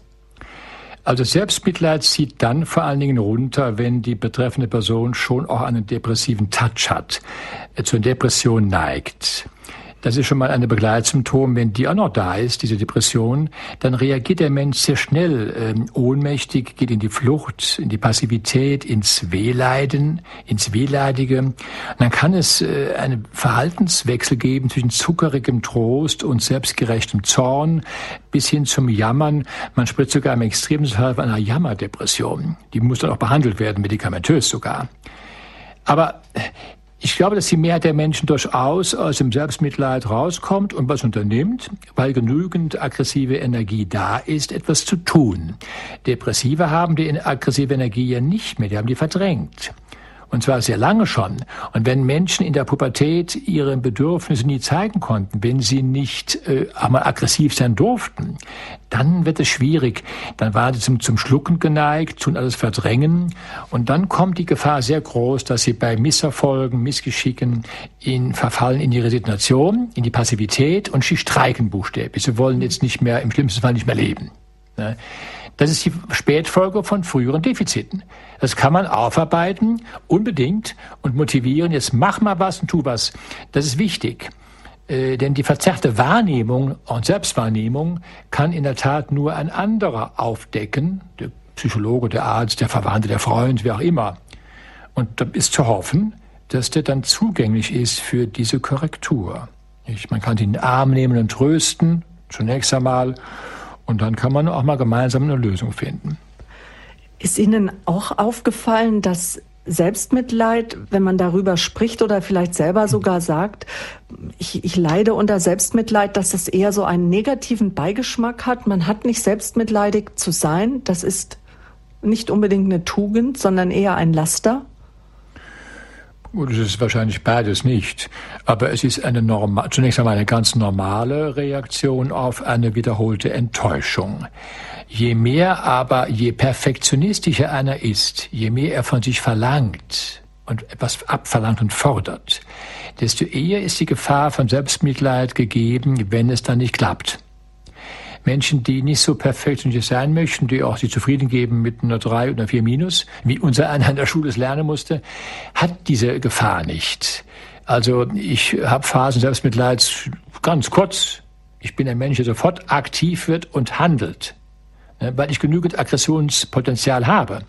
Also Selbstmitleid zieht dann vor allen Dingen runter, wenn die betreffende Person schon auch einen depressiven Touch hat, äh, zur Depression neigt. Das ist schon mal eine Begleitsymptom. Wenn die auch noch da ist, diese Depression, dann reagiert der Mensch sehr schnell ähm, ohnmächtig, geht in die Flucht, in die Passivität, ins Wehleiden, ins Wehleidige. Und dann kann es äh, einen Verhaltenswechsel geben zwischen zuckerigem Trost und selbstgerechtem Zorn bis hin zum Jammern. Man spricht sogar im extremen von einer Jammerdepression. Die muss dann auch behandelt werden, medikamentös sogar. Aber ich glaube, dass die Mehrheit der Menschen durchaus aus dem Selbstmitleid rauskommt und was unternimmt, weil genügend aggressive Energie da ist, etwas zu tun. Depressive haben die aggressive Energie ja nicht mehr, die haben die verdrängt. Und zwar sehr lange schon. Und wenn Menschen in der Pubertät ihre Bedürfnisse nie zeigen konnten, wenn sie nicht äh, einmal aggressiv sein durften, dann wird es schwierig. Dann waren sie zum, zum Schlucken geneigt, tun alles verdrängen. Und dann kommt die Gefahr sehr groß, dass sie bei Misserfolgen, Missgeschicken in, verfallen in die Resignation, in die Passivität und sie streiken buchstäblich. Sie wollen jetzt nicht mehr, im schlimmsten Fall nicht mehr leben. Ne? Das ist die Spätfolge von früheren Defiziten. Das kann man aufarbeiten, unbedingt, und motivieren. Jetzt mach mal was und tu was. Das ist wichtig. Äh, denn die verzerrte Wahrnehmung und Selbstwahrnehmung kann in der Tat nur ein anderer aufdecken, der Psychologe, der Arzt, der Verwandte, der Freund, wer auch immer. Und da ist zu hoffen, dass der dann zugänglich ist für diese Korrektur. Man kann den Arm nehmen und trösten, zunächst einmal, und dann kann man auch mal gemeinsam eine Lösung finden. Ist Ihnen auch aufgefallen, dass Selbstmitleid, wenn man darüber spricht oder vielleicht selber sogar sagt, ich, ich leide unter Selbstmitleid, dass das eher so einen negativen Beigeschmack hat. Man hat nicht selbstmitleidig zu sein. Das ist nicht unbedingt eine Tugend, sondern eher ein Laster. Es ist wahrscheinlich beides nicht. Aber es ist eine normal, zunächst einmal eine ganz normale Reaktion auf eine wiederholte Enttäuschung. Je mehr aber, je perfektionistischer einer ist, je mehr er von sich verlangt und etwas abverlangt und fordert, desto eher ist die Gefahr von Selbstmitleid gegeben, wenn es dann nicht klappt. Menschen, die nicht so perfektioniert sein möchten, die auch sich zufrieden geben mit einer 3 oder 4 Minus, wie unser *laughs* einer in der Schule es lernen musste, hat diese Gefahr nicht. Also ich habe Phasen Selbstmitleids ganz kurz. Ich bin ein Mensch, der sofort aktiv wird und handelt, ne, weil ich genügend Aggressionspotenzial habe.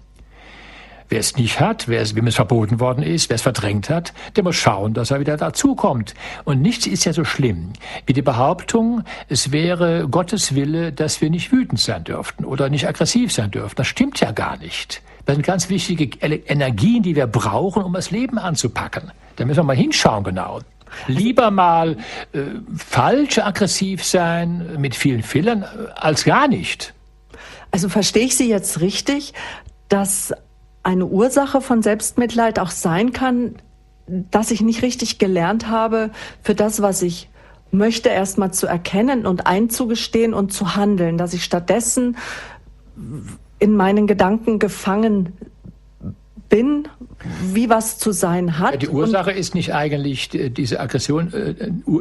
Wer es nicht hat, wer es, wem es verboten worden ist, wer es verdrängt hat, der muss schauen, dass er wieder dazukommt. Und nichts ist ja so schlimm wie die Behauptung, es wäre Gottes Wille, dass wir nicht wütend sein dürften oder nicht aggressiv sein dürften. Das stimmt ja gar nicht. Das sind ganz wichtige Energien, die wir brauchen, um das Leben anzupacken. Da müssen wir mal hinschauen genau. Lieber mal äh, falsch aggressiv sein mit vielen Fehlern äh, als gar nicht. Also verstehe ich Sie jetzt richtig, dass eine Ursache von Selbstmitleid auch sein kann, dass ich nicht richtig gelernt habe, für das, was ich möchte, erstmal zu erkennen und einzugestehen und zu handeln, dass ich stattdessen in meinen Gedanken gefangen bin, wie was zu sein hat. Die Ursache ist nicht eigentlich äh, diese Aggression. Äh,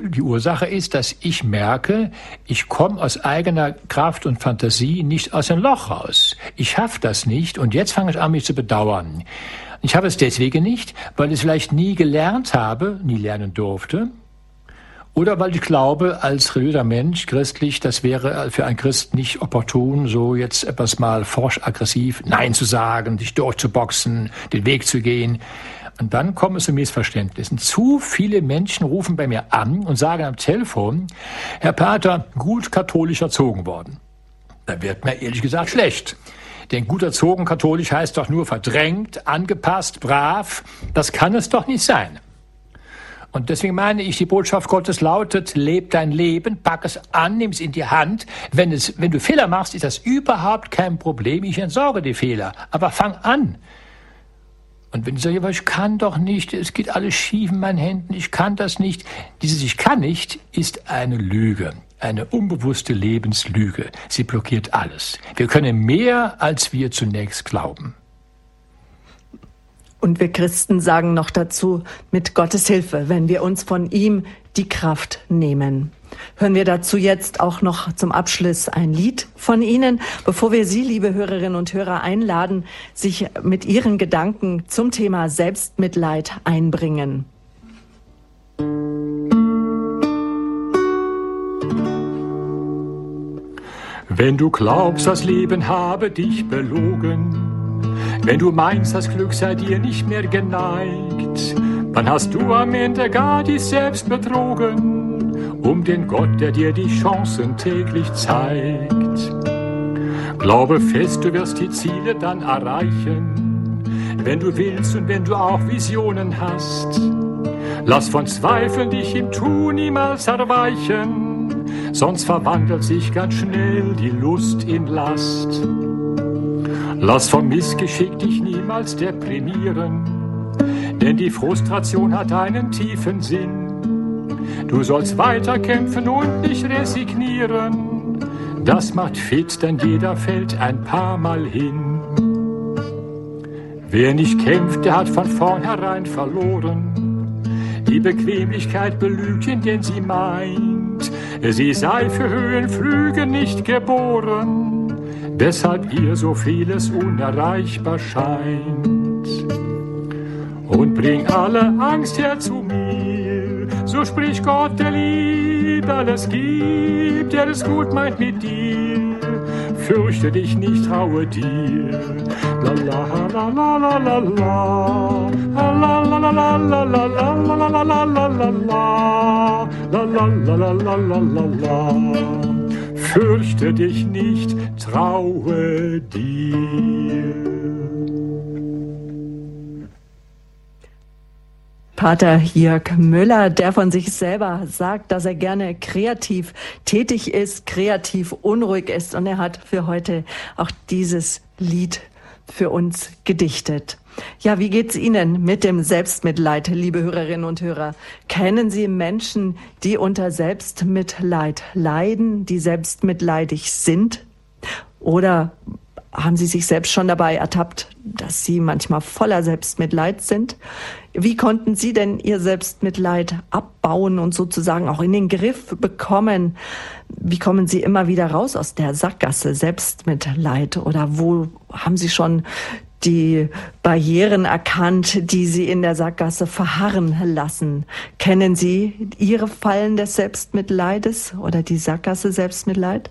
die Ursache ist, dass ich merke, ich komme aus eigener Kraft und Fantasie nicht aus dem Loch raus. Ich schaffe das nicht und jetzt fange ich an, mich zu bedauern. Ich habe es deswegen nicht, weil ich es vielleicht nie gelernt habe, nie lernen durfte oder weil ich glaube, als religiöser Mensch, christlich, das wäre für einen Christ nicht opportun, so jetzt etwas mal forsch aggressiv Nein zu sagen, sich durchzuboxen, den Weg zu gehen. Und dann kommen es zu Missverständnissen. Zu viele Menschen rufen bei mir an und sagen am Telefon, Herr Pater, gut katholisch erzogen worden. Da wird mir ehrlich gesagt schlecht. Denn gut erzogen katholisch heißt doch nur verdrängt, angepasst, brav. Das kann es doch nicht sein. Und deswegen meine ich, die Botschaft Gottes lautet, leb dein Leben, pack es an, nimm es in die Hand. Wenn, es, wenn du Fehler machst, ist das überhaupt kein Problem. Ich entsorge die Fehler. Aber fang an. Und wenn du sagst, ich kann doch nicht, es geht alles schief in meinen Händen, ich kann das nicht. Dieses Ich kann nicht ist eine Lüge, eine unbewusste Lebenslüge. Sie blockiert alles. Wir können mehr, als wir zunächst glauben. Und wir Christen sagen noch dazu, mit Gottes Hilfe, wenn wir uns von ihm die Kraft nehmen. Hören wir dazu jetzt auch noch zum Abschluss ein Lied von Ihnen, bevor wir Sie, liebe Hörerinnen und Hörer, einladen, sich mit Ihren Gedanken zum Thema Selbstmitleid einbringen. Wenn du glaubst, das Leben habe dich belogen, wenn du meinst, das Glück sei dir nicht mehr geneigt, dann hast du am Ende gar dich selbst betrogen, um den Gott, der dir die Chancen täglich zeigt. Glaube fest, du wirst die Ziele dann erreichen, wenn du willst und wenn du auch Visionen hast. Lass von Zweifeln dich im Tun niemals erweichen, sonst verwandelt sich ganz schnell die Lust in Last. Lass vom Missgeschick dich niemals deprimieren. Denn die Frustration hat einen tiefen Sinn. Du sollst weiterkämpfen und nicht resignieren. Das macht fit, denn jeder fällt ein paar Mal hin. Wer nicht kämpft, der hat von vornherein verloren. Die Bequemlichkeit belügt ihn, denn sie meint, sie sei für Höhenflüge nicht geboren, weshalb ihr so vieles unerreichbar scheint. Und bring alle Angst her zu mir, so spricht Gott, der liebt, alles gibt, der es gut meint mit dir fürchte dich nicht, traue dir. La la la. La la la la la la la la la la la la la la. La la la la la la la la. Fürchte dich nicht, traue dir. Pater Jörg Müller, der von sich selber sagt, dass er gerne kreativ tätig ist, kreativ unruhig ist. Und er hat für heute auch dieses Lied für uns gedichtet. Ja, wie geht's Ihnen mit dem Selbstmitleid, liebe Hörerinnen und Hörer? Kennen Sie Menschen, die unter Selbstmitleid leiden, die selbstmitleidig sind? Oder haben Sie sich selbst schon dabei ertappt, dass Sie manchmal voller Selbstmitleid sind? Wie konnten Sie denn Ihr Selbstmitleid abbauen und sozusagen auch in den Griff bekommen? Wie kommen Sie immer wieder raus aus der Sackgasse Selbstmitleid? Oder wo haben Sie schon die Barrieren erkannt, die Sie in der Sackgasse verharren lassen? Kennen Sie Ihre Fallen des Selbstmitleides oder die Sackgasse Selbstmitleid?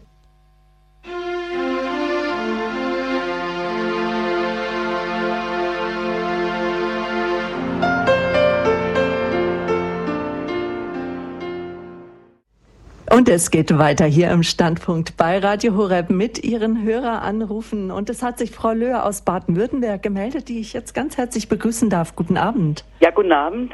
Und es geht weiter hier im Standpunkt bei Radio Horeb mit Ihren Höreranrufen. Und es hat sich Frau Löhr aus Baden-Württemberg gemeldet, die ich jetzt ganz herzlich begrüßen darf. Guten Abend. Ja, guten Abend.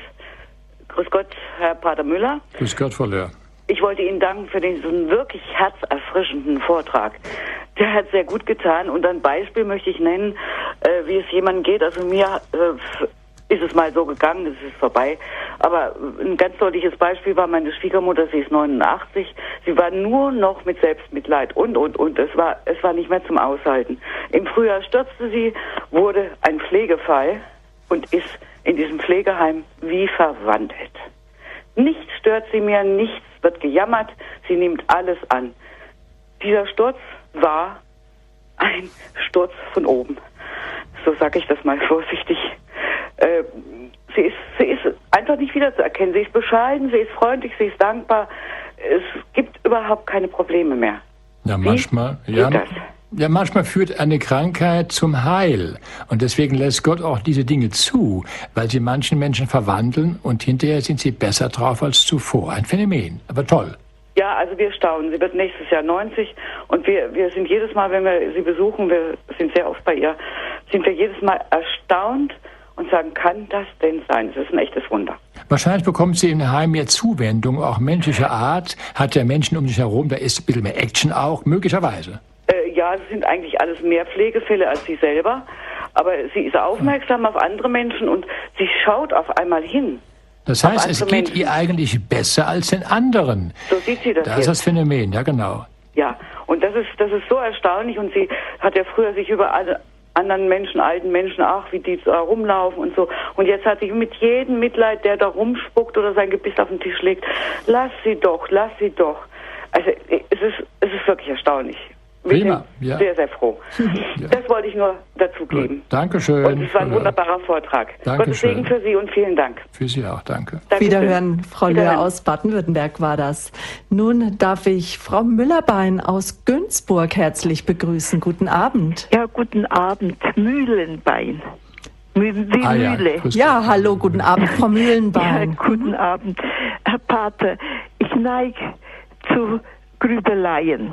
Grüß Gott, Herr Pater Müller. Grüß Gott, Frau Löhr. Ich wollte Ihnen danken für diesen wirklich herzerfrischenden Vortrag. Der hat sehr gut getan. Und ein Beispiel möchte ich nennen, äh, wie es jemandem geht. Also mir äh, ist es mal so gegangen, das ist vorbei. Aber ein ganz deutliches Beispiel war meine Schwiegermutter, sie ist 89. Sie war nur noch mit Selbstmitleid und, und, und. Es war, es war nicht mehr zum Aushalten. Im Frühjahr stürzte sie, wurde ein Pflegefall und ist in diesem Pflegeheim wie verwandelt. Nichts stört sie mehr, nichts wird gejammert, sie nimmt alles an. Dieser Sturz war ein Sturz von oben. So sage ich das mal vorsichtig. Äh, sie, ist, sie ist einfach nicht wiederzuerkennen. Sie ist bescheiden, sie ist freundlich, sie ist dankbar. Es gibt überhaupt keine Probleme mehr. Ja, manchmal. Wie ja, das? Ja, manchmal führt eine Krankheit zum Heil. Und deswegen lässt Gott auch diese Dinge zu, weil sie manchen Menschen verwandeln und hinterher sind sie besser drauf als zuvor. Ein Phänomen, aber toll. Ja, also wir staunen. Sie wird nächstes Jahr 90 und wir, wir sind jedes Mal, wenn wir sie besuchen, wir sind sehr oft bei ihr, sind wir jedes Mal erstaunt, und sagen, kann das denn sein? Es ist ein echtes Wunder. Wahrscheinlich bekommt sie im Heim mehr Zuwendung, auch menschlicher Art, hat der Menschen um sich herum, da ist ein bisschen mehr Action auch, möglicherweise. Äh, ja, es sind eigentlich alles mehr Pflegefälle als sie selber, aber sie ist aufmerksam auf andere Menschen und sie schaut auf einmal hin. Das heißt, es geht Menschen. ihr eigentlich besser als den anderen. So sieht sie das. Das ist das Phänomen, ja genau. Ja, und das ist, das ist so erstaunlich und sie hat ja früher sich über alle, anderen Menschen, alten Menschen, ach, wie die da rumlaufen und so. Und jetzt hat sich mit jedem Mitleid, der da rumspuckt oder sein Gebiss auf den Tisch legt, lass sie doch, lass sie doch. Also es ist, es ist wirklich erstaunlich. Wir Prima, sind ja. sehr, sehr froh. ja. Das wollte ich nur dazugeben. Gut. Dankeschön. Und es war ein wunderbarer Vortrag. Dankeschön. Gottes Segen für Sie und vielen Dank. Für Sie auch, danke. Dankeschön. Wiederhören, Frau Löhr aus Baden-Württemberg war das. Nun darf ich Frau Müllerbein aus Günzburg herzlich begrüßen. Guten Abend. Ja, guten Abend. Mühlenbein. Wie ah, Mühle. Ja. ja, hallo, guten Abend, Frau *laughs* Mühlenbein. Ja, guten Abend. Herr Pater, ich neige zu Grübeleien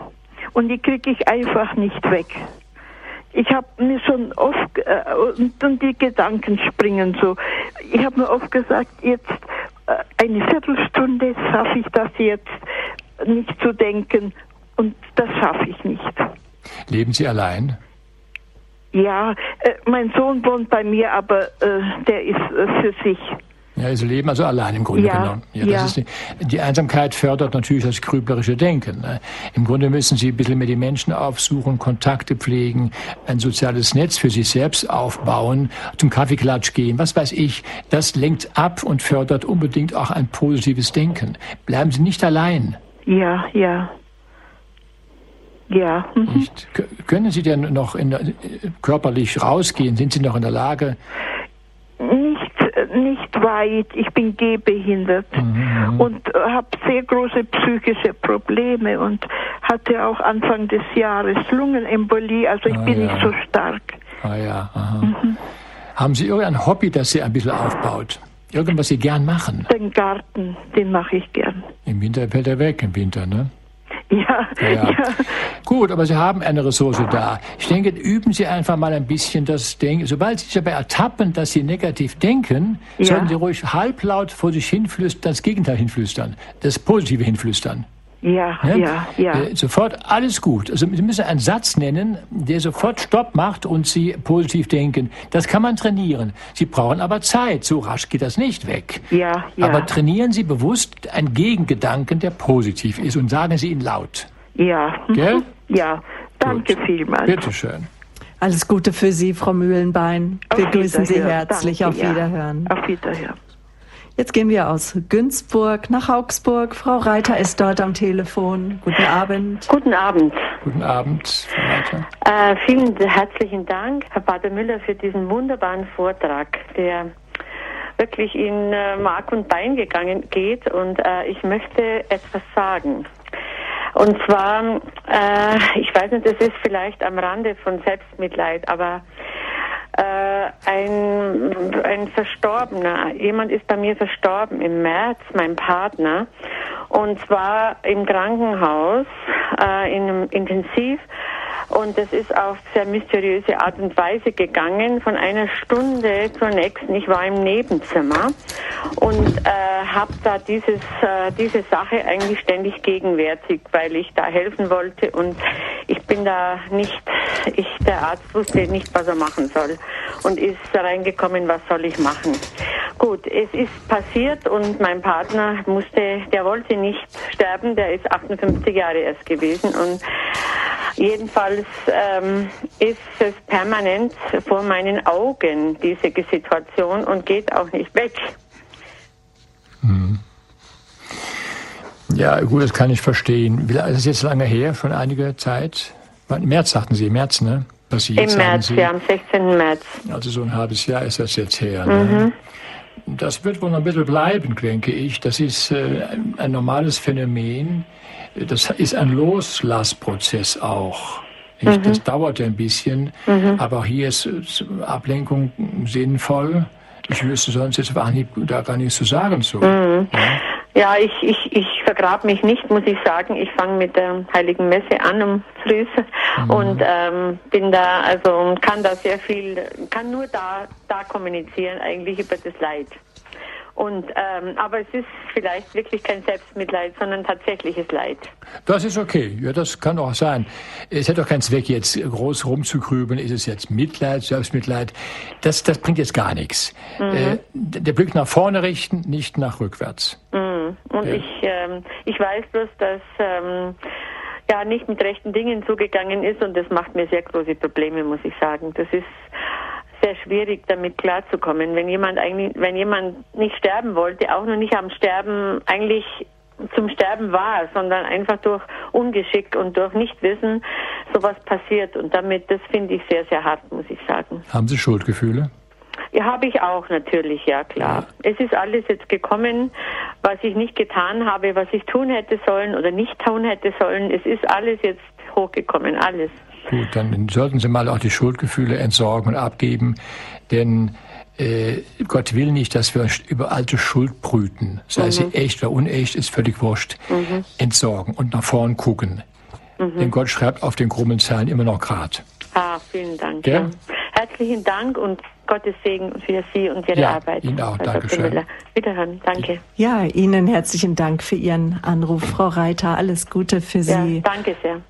und die kriege ich einfach nicht weg. Ich habe mir schon oft, äh, und, und, die Gedanken springen so, ich habe mir oft gesagt, jetzt äh, eine Viertelstunde schaffe ich das jetzt nicht zu denken und das schaffe ich nicht. Leben Sie allein? Ja, äh, mein Sohn wohnt bei mir, aber äh, der ist äh, für sich. Ja, sie leben also allein im Grunde Ja, genommen. Ja, ja. die, die Einsamkeit fördert natürlich das grüblerische Denken. Ne? Im Grunde müssen sie ein bisschen mehr die Menschen aufsuchen, Kontakte pflegen, ein soziales Netz für sich selbst aufbauen, zum Kaffeeklatsch gehen, was weiß ich. Das lenkt ab und fördert unbedingt auch ein positives Denken. Bleiben Sie nicht allein. Ja, ja. Ja. mhm. Können Sie denn noch in, der- körperlich rausgehen? Sind Sie noch in der Lage? Nicht, nicht weit. Ich bin gehbehindert und äh, habe sehr große psychische Probleme und hatte auch Anfang des Jahres Lungenembolie. Also ich Ah, bin ja. nicht so stark. Ah ja, aha. Haben Sie irgendein Hobby, das Sie ein bisschen aufbaut? Irgendwas Sie gern machen? Den Garten, den mache ich gern. Im Winter fällt er weg, im Winter, ne? Ja, Ja. ja. Gut, aber Sie haben eine Ressource da. Ich denke, üben Sie einfach mal ein bisschen das Denken. Sobald Sie sich dabei ertappen, dass Sie negativ denken, Ja. sollten Sie ruhig halblaut vor sich hinflüstern, das Gegenteil hinflüstern, das Positive hinflüstern. Ja, Ne? ja, ja. Äh, sofort alles gut. Also Sie müssen einen Satz nennen, der sofort Stopp macht und Sie positiv denken. Das kann man trainieren. Sie brauchen aber Zeit. So rasch geht das nicht weg. Ja, ja. Aber trainieren Sie bewusst einen Gegengedanken, der positiv ist und sagen Sie ihn laut. Ja. Gell? *laughs* Ja. Danke Gut. vielmals. Bitteschön. Alles Gute für Sie, Frau Mühlenbein. Wir grüßen Sie herzlich. Danke, Auf ja. Wiederhören. Auf Wiederhören. Jetzt gehen wir aus Günzburg nach Augsburg. Frau Reiter ist dort am Telefon. Guten Abend. Guten Abend. Guten Abend, Frau Reiter. Äh, vielen herzlichen Dank, Herr Pater Müller, für diesen wunderbaren Vortrag, der wirklich in äh, Mark und Bein gegangen geht. Und äh, ich möchte etwas sagen. Und zwar, äh, ich weiß nicht, das ist vielleicht am Rande von Selbstmitleid, aber äh, ein, ein Verstorbener, jemand ist bei mir verstorben im März, mein Partner, und zwar im Krankenhaus, äh, in einem Intensiv. Und das ist auf sehr mysteriöse Art und Weise gegangen, von einer Stunde zur nächsten. Ich war im Nebenzimmer und äh, habe da dieses, äh, diese Sache eigentlich ständig gegenwärtig, weil ich da helfen wollte und ich bin da nicht, ich, der Arzt wusste nicht, was er machen soll und ist reingekommen, was soll ich machen. Gut, es ist passiert und mein Partner musste, der wollte nicht sterben, der ist 58 Jahre erst gewesen und Jedenfalls ähm, ist es permanent vor meinen Augen, diese Situation, und geht auch nicht weg. Ja, gut, das kann ich verstehen. Ist es jetzt lange her? Schon einige Zeit? Im März sagten Sie, im März, ne? Passiert, Im sagen März, Sie. ja, am 16. März. Also so ein halbes Jahr ist das jetzt her. Ne? Das wird wohl noch ein bisschen bleiben, denke ich. Das ist äh, ein, ein normales Phänomen. Das ist ein Loslassprozess auch. Nicht? Das dauert ein bisschen, aber auch hier ist Ablenkung sinnvoll. Ich wüsste sonst jetzt auf Anhieb da gar nichts zu sagen zu. Ja? Ja, ich, ich, ich vergrab mich nicht, muss ich sagen. Ich fange mit der Heiligen Messe an um früh und ähm, bin da, also kann da sehr viel, kann nur da, da kommunizieren eigentlich über das Leid. Und ähm, aber es ist vielleicht wirklich kein Selbstmitleid, sondern tatsächliches Leid. Das ist okay. Ja, das kann auch sein. Es hat doch keinen Zweck, jetzt groß rumzugrübeln. Ist es jetzt Mitleid, Selbstmitleid? Das, das bringt jetzt gar nichts. Äh, der Blick nach vorne richten, nicht nach rückwärts. Mhm. Und Ja. ich, ähm, ich weiß bloß, dass ähm, ja nicht mit rechten Dingen zugegangen ist und das macht mir sehr große Probleme, muss ich sagen. Das ist sehr schwierig, damit klarzukommen. Wenn jemand eigentlich, wenn jemand nicht sterben wollte, auch noch nicht am Sterben eigentlich zum Sterben war, sondern einfach durch Ungeschick und durch Nichtwissen sowas passiert. Und damit, das finde ich sehr, sehr hart, muss ich sagen. Haben Sie Schuldgefühle? Ja, habe ich auch natürlich, ja klar. Es ist alles jetzt gekommen, was ich nicht getan habe, was ich tun hätte sollen oder nicht tun hätte sollen. Es ist alles jetzt hochgekommen, alles. Gut, dann sollten Sie mal auch die Schuldgefühle entsorgen und abgeben, denn äh, Gott will nicht, dass wir über alte Schuld brüten. Sei sie echt oder unecht, ist völlig wurscht. Entsorgen und nach vorn gucken. Denn Gott schreibt auf den krummen Zahlen immer noch grad. Ah, vielen Dank. Ja. Ja. Herzlichen Dank und Gottes Segen für Sie und Ihre Ja, Arbeit. Ihnen auch. Dr. Dankeschön. Müller. Wiederhören. Danke. Ja, Ihnen herzlichen Dank für Ihren Anruf, Frau Reiter. Alles Gute für Ja, Sie. danke sehr.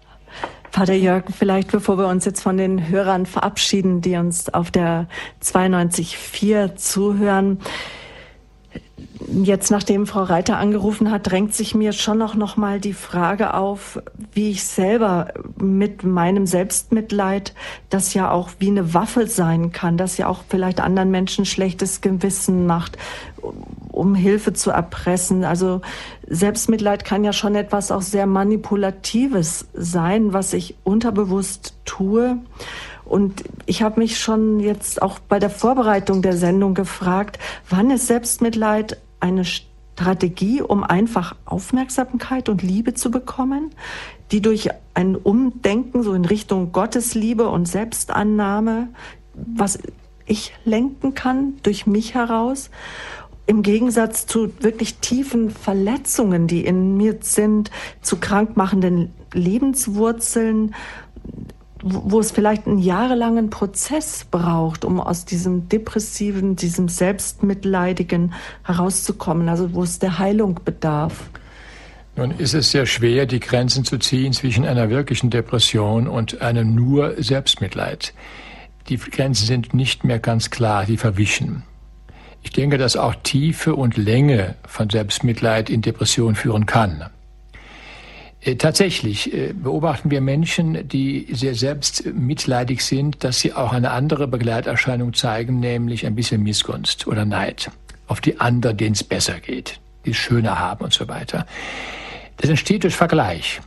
Vater Jörg, vielleicht bevor wir uns jetzt von den Hörern verabschieden, die uns auf der 92.4 zuhören, Jetzt, nachdem Frau Reiter angerufen hat, drängt sich mir schon noch, noch mal die Frage auf, wie ich selber mit meinem Selbstmitleid, das ja auch wie eine Waffe sein kann, das ja auch vielleicht anderen Menschen schlechtes Gewissen macht, um Hilfe zu erpressen. Also Selbstmitleid kann ja schon etwas auch sehr Manipulatives sein, was ich unterbewusst tue. Und ich habe mich schon jetzt auch bei der Vorbereitung der Sendung gefragt, wann ist Selbstmitleid eine Strategie, um einfach Aufmerksamkeit und Liebe zu bekommen, die durch ein Umdenken so in Richtung Gottesliebe und Selbstannahme, was ich lenken kann, durch mich heraus, im Gegensatz zu wirklich tiefen Verletzungen, die in mir sind, zu krankmachenden Lebenswurzeln, wo es vielleicht einen jahrelangen Prozess braucht, um aus diesem depressiven, diesem selbstmitleidigen herauszukommen, also wo es der Heilung bedarf. Nun ist es sehr schwer, die Grenzen zu ziehen zwischen einer wirklichen Depression und einem nur Selbstmitleid. Die Grenzen sind nicht mehr ganz klar, die verwischen. Ich denke, dass auch Tiefe und Länge von Selbstmitleid in Depression führen kann. Äh, tatsächlich äh, beobachten wir Menschen, die sehr selbstmitleidig sind, dass sie auch eine andere Begleiterscheinung zeigen, nämlich ein bisschen Missgunst oder Neid auf die anderen, denen es besser geht, die es schöner haben und so weiter. Das entsteht durch Vergleich.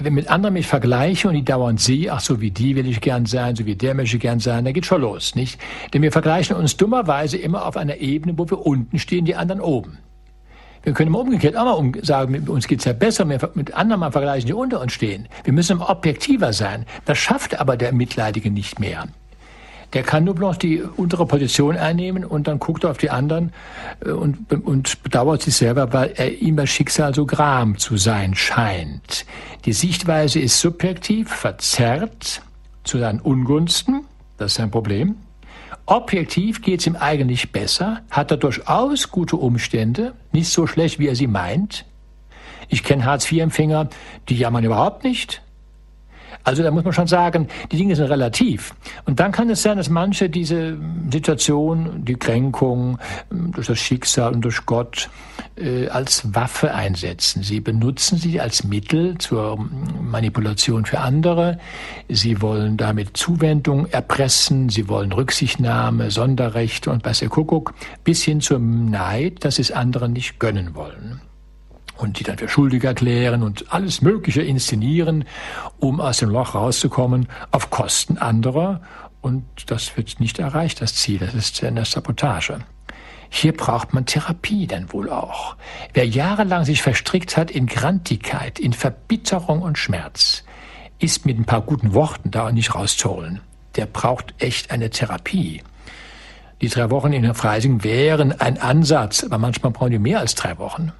Wenn mit anderen mich vergleiche und die dauernd sehe, ach so wie die will ich gern sein, so wie der möchte ich gern sein, dann geht schon los, nicht? Denn wir vergleichen uns dummerweise immer auf einer Ebene, wo wir unten stehen, die anderen oben. Wir können immer umgekehrt auch mal sagen, mit uns geht's ja besser, mit anderen mal vergleichen, die unter uns stehen. Wir müssen objektiver sein. Das schafft aber der Mitleidige nicht mehr. Der kann nur bloß die untere Position einnehmen und dann guckt er auf die anderen äh, und, und bedauert sich selber, weil er ihm das Schicksal so gram zu sein scheint. Die Sichtweise ist subjektiv, verzerrt zu seinen Ungunsten. Das ist ein Problem. Objektiv geht es ihm eigentlich besser, hat er durchaus gute Umstände, nicht so schlecht, wie er sie meint. Ich kenne Hartz-IV-Empfänger, die jammern überhaupt nicht. Also da muss man schon sagen, die Dinge sind relativ. Und dann kann es sein, dass manche diese Situation, die Kränkung ähm, durch das Schicksal und durch Gott äh, als Waffe einsetzen. Sie benutzen sie als Mittel zur Manipulation für andere. Sie wollen damit Zuwendung erpressen. Sie wollen Rücksichtnahme, Sonderrechte und was der Kuckuck bis hin zum Neid, dass es anderen nicht gönnen wollen und die dann für schuldig erklären und alles Mögliche inszenieren, um aus dem Loch rauszukommen auf Kosten anderer. Und das wird nicht erreicht, das Ziel. Das ist eine Sabotage. Hier braucht man Therapie denn wohl auch. Wer jahrelang sich verstrickt hat in Grantigkeit, in Verbitterung und Schmerz, ist mit ein paar guten Worten da nicht rauszuholen. Der braucht echt eine Therapie. Die drei Wochen in der Freising wären ein Ansatz, aber manchmal brauchen die mehr als drei Wochen.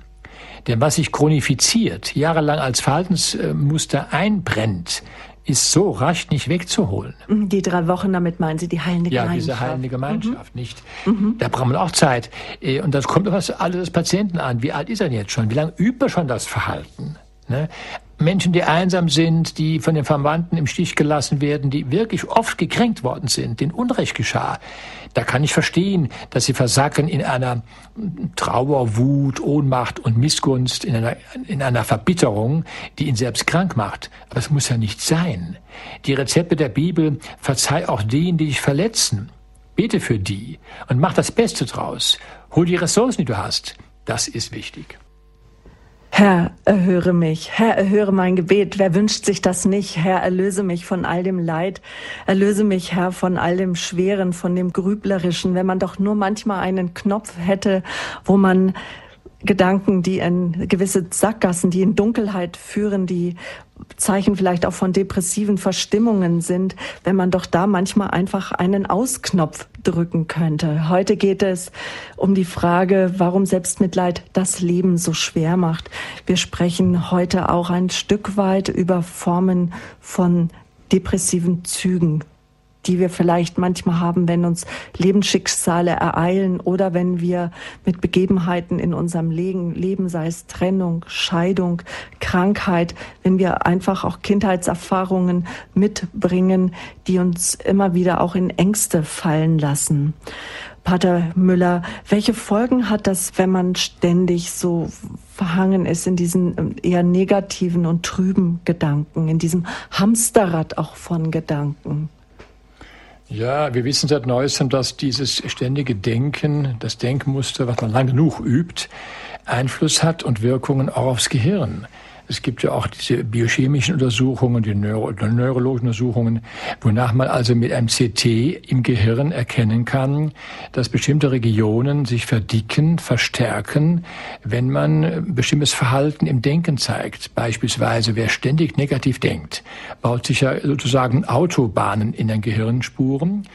Denn was sich chronifiziert, jahrelang als Verhaltensmuster einbrennt, ist so rasch nicht wegzuholen. Mhm, die drei Wochen, damit meinen Sie die heilende ja, Gemeinschaft? Ja, diese heilende Gemeinschaft, mhm. nicht? Mhm. Da braucht man auch Zeit. Äh, und das kommt auf das Alter des Patienten an. Wie alt ist er jetzt schon? Wie lange übt er schon das Verhalten? Ne? Menschen, die einsam sind, die von den Verwandten im Stich gelassen werden, die wirklich oft gekränkt worden sind, denen Unrecht geschah. Da kann ich verstehen, dass sie versacken in einer Trauer, Wut, Ohnmacht und Missgunst, in einer, in einer Verbitterung, die ihn selbst krank macht. Aber es muss ja nicht sein. Die Rezepte der Bibel verzeih auch denen, die dich verletzen. Bete für die und mach das Beste draus. Hol die Ressourcen, die du hast. Das ist wichtig. Herr, erhöre mich, Herr, erhöre mein Gebet. Wer wünscht sich das nicht? Herr, erlöse mich von all dem Leid. Erlöse mich, Herr, von all dem Schweren, von dem Grüblerischen. Wenn man doch nur manchmal einen Knopf hätte, wo man Gedanken, die in gewisse Sackgassen, die in Dunkelheit führen, die Zeichen vielleicht auch von depressiven Verstimmungen sind, wenn man doch da manchmal einfach einen Ausknopf drücken könnte. Heute geht es um die Frage, warum Selbstmitleid das Leben so schwer macht. Wir sprechen heute auch ein Stück weit über Formen von depressiven Zügen. Die wir vielleicht manchmal haben, wenn uns Lebensschicksale ereilen oder wenn wir mit Begebenheiten in unserem Leben, sei es Trennung, Scheidung, Krankheit, wenn wir einfach auch Kindheitserfahrungen mitbringen, die uns immer wieder auch in Ängste fallen lassen. Pater Müller, welche Folgen hat das, wenn man ständig so verhangen ist in diesen ähm, eher negativen und trüben Gedanken, in diesem Hamsterrad auch von Gedanken? Ja, wir wissen seit neuestem, dass dieses ständige Denken, das Denkmuster, was man lang genug übt, Einfluss hat und Wirkungen auch aufs Gehirn. Es gibt ja auch diese biochemischen Untersuchungen, die Neuro neurologischen Untersuchungen, wonach man also mit einem CT im Gehirn erkennen kann, dass bestimmte Regionen sich verdicken, verstärken, wenn man bestimmtes Verhalten im Denken zeigt. Beispielsweise, wer ständig negativ denkt, baut sich ja sozusagen Autobahnen in den Gehirnspuren.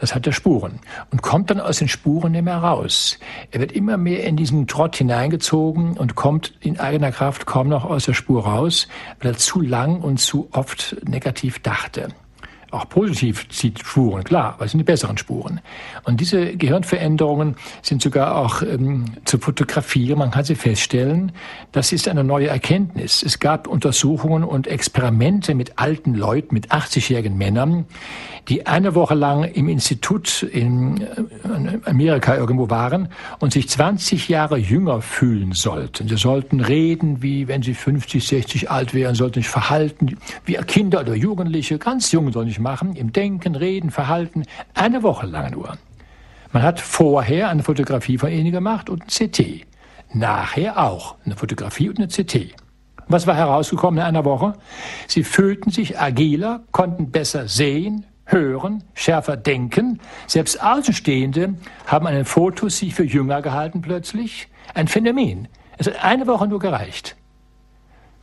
Das hat er Spuren und kommt dann aus den Spuren nicht mehr raus. Er wird immer mehr in diesen Trott hineingezogen und kommt in eigener Kraft kaum noch aus der Spur raus, weil er zu lang und zu oft negativ dachte. Auch positiv zieht Spuren, klar, aber es sind die besseren Spuren. Und diese Gehirnveränderungen sind sogar auch ähm, zu fotografieren. Man kann sie feststellen. Das ist eine neue Erkenntnis. Es gab Untersuchungen und Experimente mit alten Leuten, mit 80-jährigen Männern, die eine Woche lang im Institut in äh, Amerika irgendwo waren und sich 20 Jahre jünger fühlen sollten. Sie sollten reden, wie wenn sie 50, 60 alt wären, sollten sich verhalten wie Kinder oder Jugendliche, ganz jung sollen sich machen, im Denken, Reden, Verhalten, eine Woche lang nur. Man hat vorher eine Fotografie von ihnen gemacht und ein CT. Nachher auch eine Fotografie und eine CT. Was war herausgekommen in einer Woche? Sie fühlten sich agiler, konnten besser sehen, hören, schärfer denken. Selbst Außenstehende haben an den Fotos sich für jünger gehalten plötzlich. Ein Phänomen. Es hat eine Woche nur gereicht.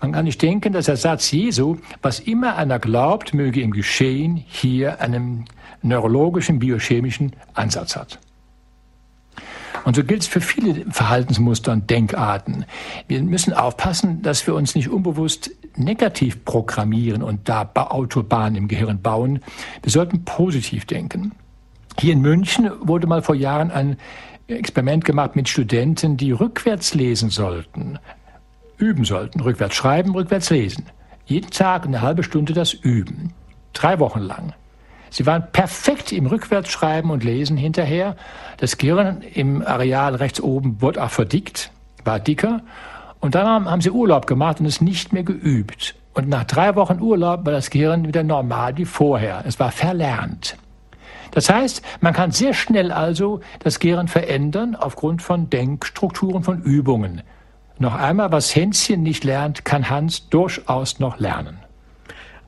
Man kann nicht denken, dass der Satz Jesu, was immer einer glaubt, möge ihm geschehen, hier einen neurologischen, biochemischen Ansatz hat. Und so gilt es für viele Verhaltensmuster und Denkarten. Wir müssen aufpassen, dass wir uns nicht unbewusst negativ programmieren und da Autobahnen im Gehirn bauen. Wir sollten positiv denken. Hier in München wurde mal vor Jahren ein Experiment gemacht mit Studenten, die rückwärts lesen sollten, üben sollten, rückwärts schreiben, rückwärts lesen. Jeden Tag eine halbe Stunde das üben. Drei Wochen lang. Sie waren perfekt im Rückwärtsschreiben und Lesen hinterher. Das Gehirn im Areal rechts oben wurde auch verdickt, war dicker. Und dann haben sie Urlaub gemacht und es nicht mehr geübt. Und nach drei Wochen Urlaub war das Gehirn wieder normal wie vorher. Es war verlernt. Das heißt, man kann sehr schnell also das Gehirn verändern aufgrund von Denkstrukturen, von Übungen. Noch einmal, was Hänschen nicht lernt, kann Hans durchaus noch lernen.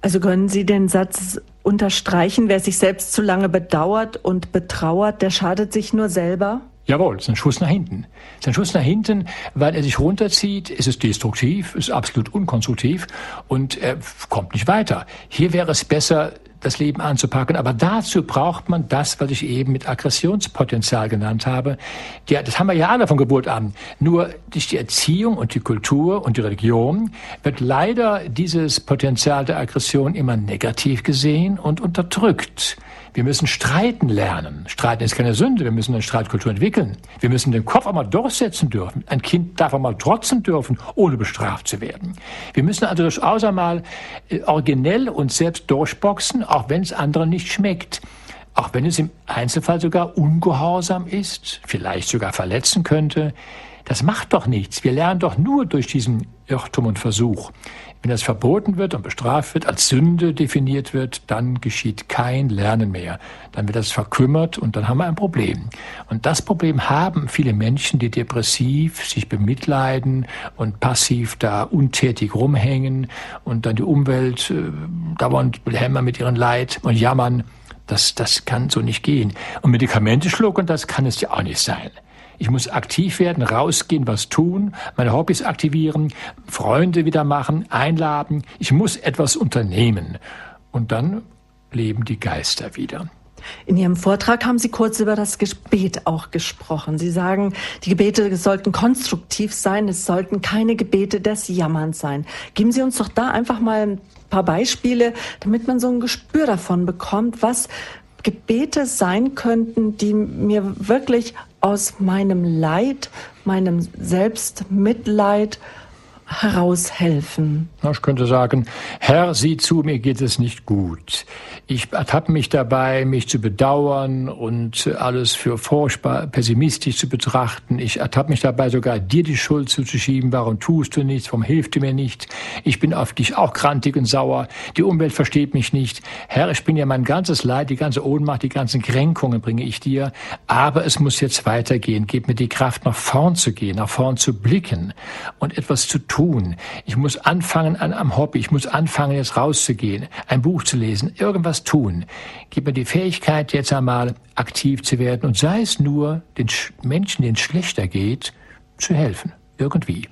Also können Sie den Satz unterstreichen, wer sich selbst zu lange bedauert und betrauert, der schadet sich nur selber? Jawohl, es ist ein Schuss nach hinten. Es ist ein Schuss nach hinten, weil er sich runterzieht, es ist destruktiv, es ist absolut unkonstruktiv und er kommt nicht weiter. Hier wäre es besser, das Leben anzupacken. Aber dazu braucht man das, was ich eben mit Aggressionspotenzial genannt habe. Ja, das haben wir ja alle von Geburt an. Nur durch die Erziehung und die Kultur und die Religion wird leider dieses Potenzial der Aggression immer negativ gesehen und unterdrückt. Wir müssen streiten lernen. Streiten ist keine Sünde. Wir müssen eine Streitkultur entwickeln. Wir müssen den Kopf auch mal durchsetzen dürfen. Ein Kind darf auch mal trotzen dürfen, ohne bestraft zu werden. Wir müssen also durchaus einmal äh, originell uns selbst durchboxen, auch wenn es anderen nicht schmeckt. Auch wenn es im Einzelfall sogar ungehorsam ist, vielleicht sogar verletzen könnte. Das macht doch nichts. Wir lernen doch nur durch diesen Irrtum und Versuch. Wenn das verboten wird und bestraft wird, als Sünde definiert wird, dann geschieht kein Lernen mehr. Dann wird das verkümmert und dann haben wir ein Problem. Und das Problem haben viele Menschen, die depressiv sich bemitleiden und passiv da untätig rumhängen und dann die Umwelt äh, dauernd behämmern mit ihrem Leid und jammern. Das, das kann so nicht gehen. Und Medikamente schlucken, das kann es ja auch nicht sein. Ich muss aktiv werden, rausgehen, was tun, meine Hobbys aktivieren, Freunde wieder machen, einladen. Ich muss etwas unternehmen. Und dann leben die Geister wieder. In Ihrem Vortrag haben Sie kurz über das Gebet auch gesprochen. Sie sagen, die Gebete sollten konstruktiv sein, es sollten keine Gebete des Jammerns sein. Geben Sie uns doch da einfach mal ein paar Beispiele, damit man so ein Gespür davon bekommt, was Gebete sein könnten, die mir wirklich aus meinem Leid, meinem Selbstmitleid heraushelfen? Ich könnte sagen, Herr, sieh zu, mir geht es nicht gut. Ich ertappe mich dabei, mich zu bedauern und alles für furchtbar pessimistisch zu betrachten. Ich ertappe mich dabei, sogar dir die Schuld zuzuschieben. Warum tust du nichts? Warum hilft du mir nicht? Ich bin auf dich auch krantig und sauer. Die Umwelt versteht mich nicht. Herr, ich bringe dir mein ganzes Leid, die ganze Ohnmacht, die ganzen Kränkungen bringe ich dir. Aber es muss jetzt weitergehen. Gib mir die Kraft, nach vorn zu gehen, nach vorn zu blicken und etwas zu tun. Ich muss anfangen an einem Hobby. Ich muss anfangen, jetzt rauszugehen, ein Buch zu lesen, irgendwas tun. Gib mir die Fähigkeit, jetzt einmal aktiv zu werden und sei es nur, den Menschen, denen es schlechter geht, zu helfen. Irgendwie.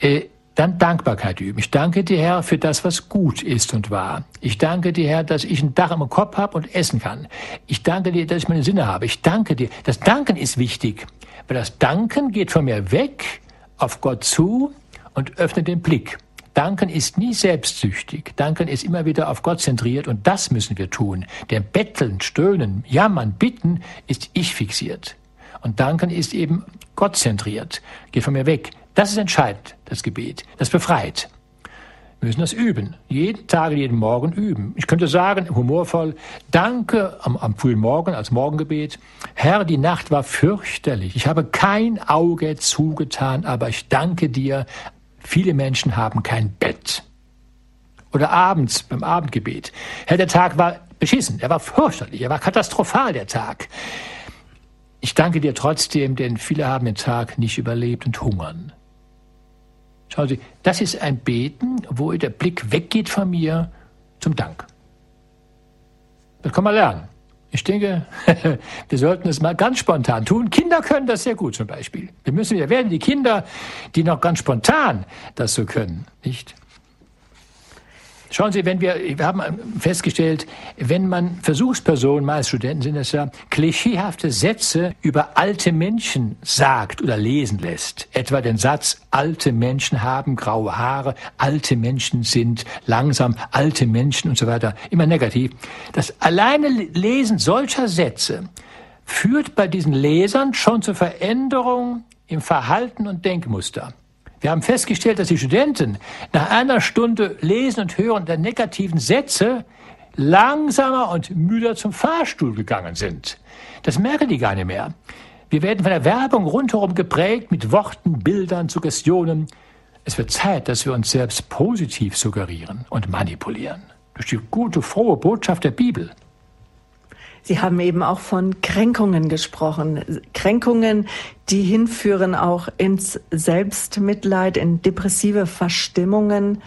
Äh, dann Dankbarkeit üben. Ich danke dir, Herr, für das, was gut ist und wahr. Ich danke dir, Herr, dass ich ein Dach im Kopf habe und essen kann. Ich danke dir, dass ich meine Sinne habe. Ich danke dir. Das Danken ist wichtig, weil das Danken geht von mir weg auf Gott zu und öffnet den Blick. Danken ist nie selbstsüchtig. Danken ist immer wieder auf Gott zentriert und das müssen wir tun. Der Betteln, Stöhnen, Jammern, Bitten ist ich fixiert. Und Danken ist eben Gott zentriert. Geht von mir weg. Das ist entscheidend, das Gebet. Das befreit. Wir müssen das üben. Jeden Tag, jeden Morgen üben. Ich könnte sagen, humorvoll, danke am, am frühen Morgen als Morgengebet. Herr, die Nacht war fürchterlich. Ich habe kein Auge zugetan, aber ich danke dir Viele Menschen haben kein Bett. Oder abends beim Abendgebet. Herr, der Tag war beschissen, er war fürchterlich, er war katastrophal, der Tag. Ich danke dir trotzdem, denn viele haben den Tag nicht überlebt und hungern. Schauen Sie, das ist ein Beten, wo der Blick weggeht von mir zum Dank. Das kann man lernen. Ich denke, *laughs* wir sollten es mal ganz spontan tun. Kinder können das sehr gut zum Beispiel. Wir müssen, wir werden die Kinder, die noch ganz spontan das so können, nicht? Schauen Sie, wenn wir, wir haben festgestellt, wenn man Versuchspersonen, meist Studenten sind es ja, klischeehafte Sätze über alte Menschen sagt oder lesen lässt, etwa den Satz, alte Menschen haben graue Haare, alte Menschen sind langsam, alte Menschen und so weiter, immer negativ. Das alleine Lesen solcher Sätze führt bei diesen Lesern schon zur Veränderung im Verhalten und Denkmuster. Wir haben festgestellt, dass die Studenten nach einer Stunde Lesen und Hören der negativen Sätze langsamer und müder zum Fahrstuhl gegangen sind. Das merken die gar nicht mehr. Wir werden von der Werbung rundherum geprägt mit Worten, Bildern, Suggestionen. Es wird Zeit, dass wir uns selbst positiv suggerieren und manipulieren. Durch die gute, frohe Botschaft der Bibel. Sie haben eben auch von Kränkungen gesprochen. Kränkungen, die hinführen auch ins Selbstmitleid, in depressive Verstimmungen.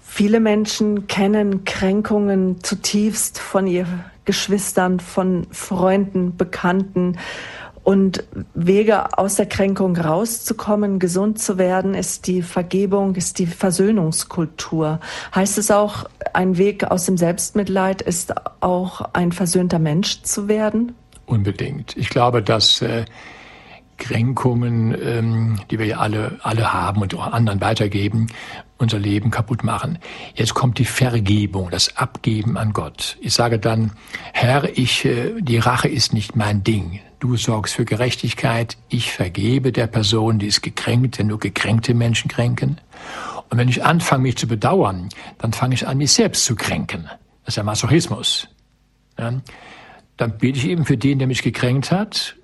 Viele Menschen kennen Kränkungen zutiefst von ihren Geschwistern, von Freunden, Bekannten. Und Wege aus der Kränkung rauszukommen, gesund zu werden, ist die Vergebung, ist die Versöhnungskultur. Heißt es auch, ein Weg aus dem Selbstmitleid ist auch ein versöhnter Mensch zu werden? Unbedingt. Ich glaube, dass äh, Kränkungen, ähm, die wir ja alle, alle haben und auch anderen weitergeben, unser Leben kaputt machen. Jetzt kommt die Vergebung, das Abgeben an Gott. Ich sage dann, Herr, ich, äh, die Rache ist nicht mein Ding. Du sorgst für Gerechtigkeit. Ich vergebe der Person, die ist gekränkt, denn nur gekränkte Menschen kränken. Und wenn ich anfange, mich zu bedauern, dann fange ich an, mich selbst zu kränken. Das ist ja Masochismus. Ja? Dann bete ich eben für den, der mich gekränkt hat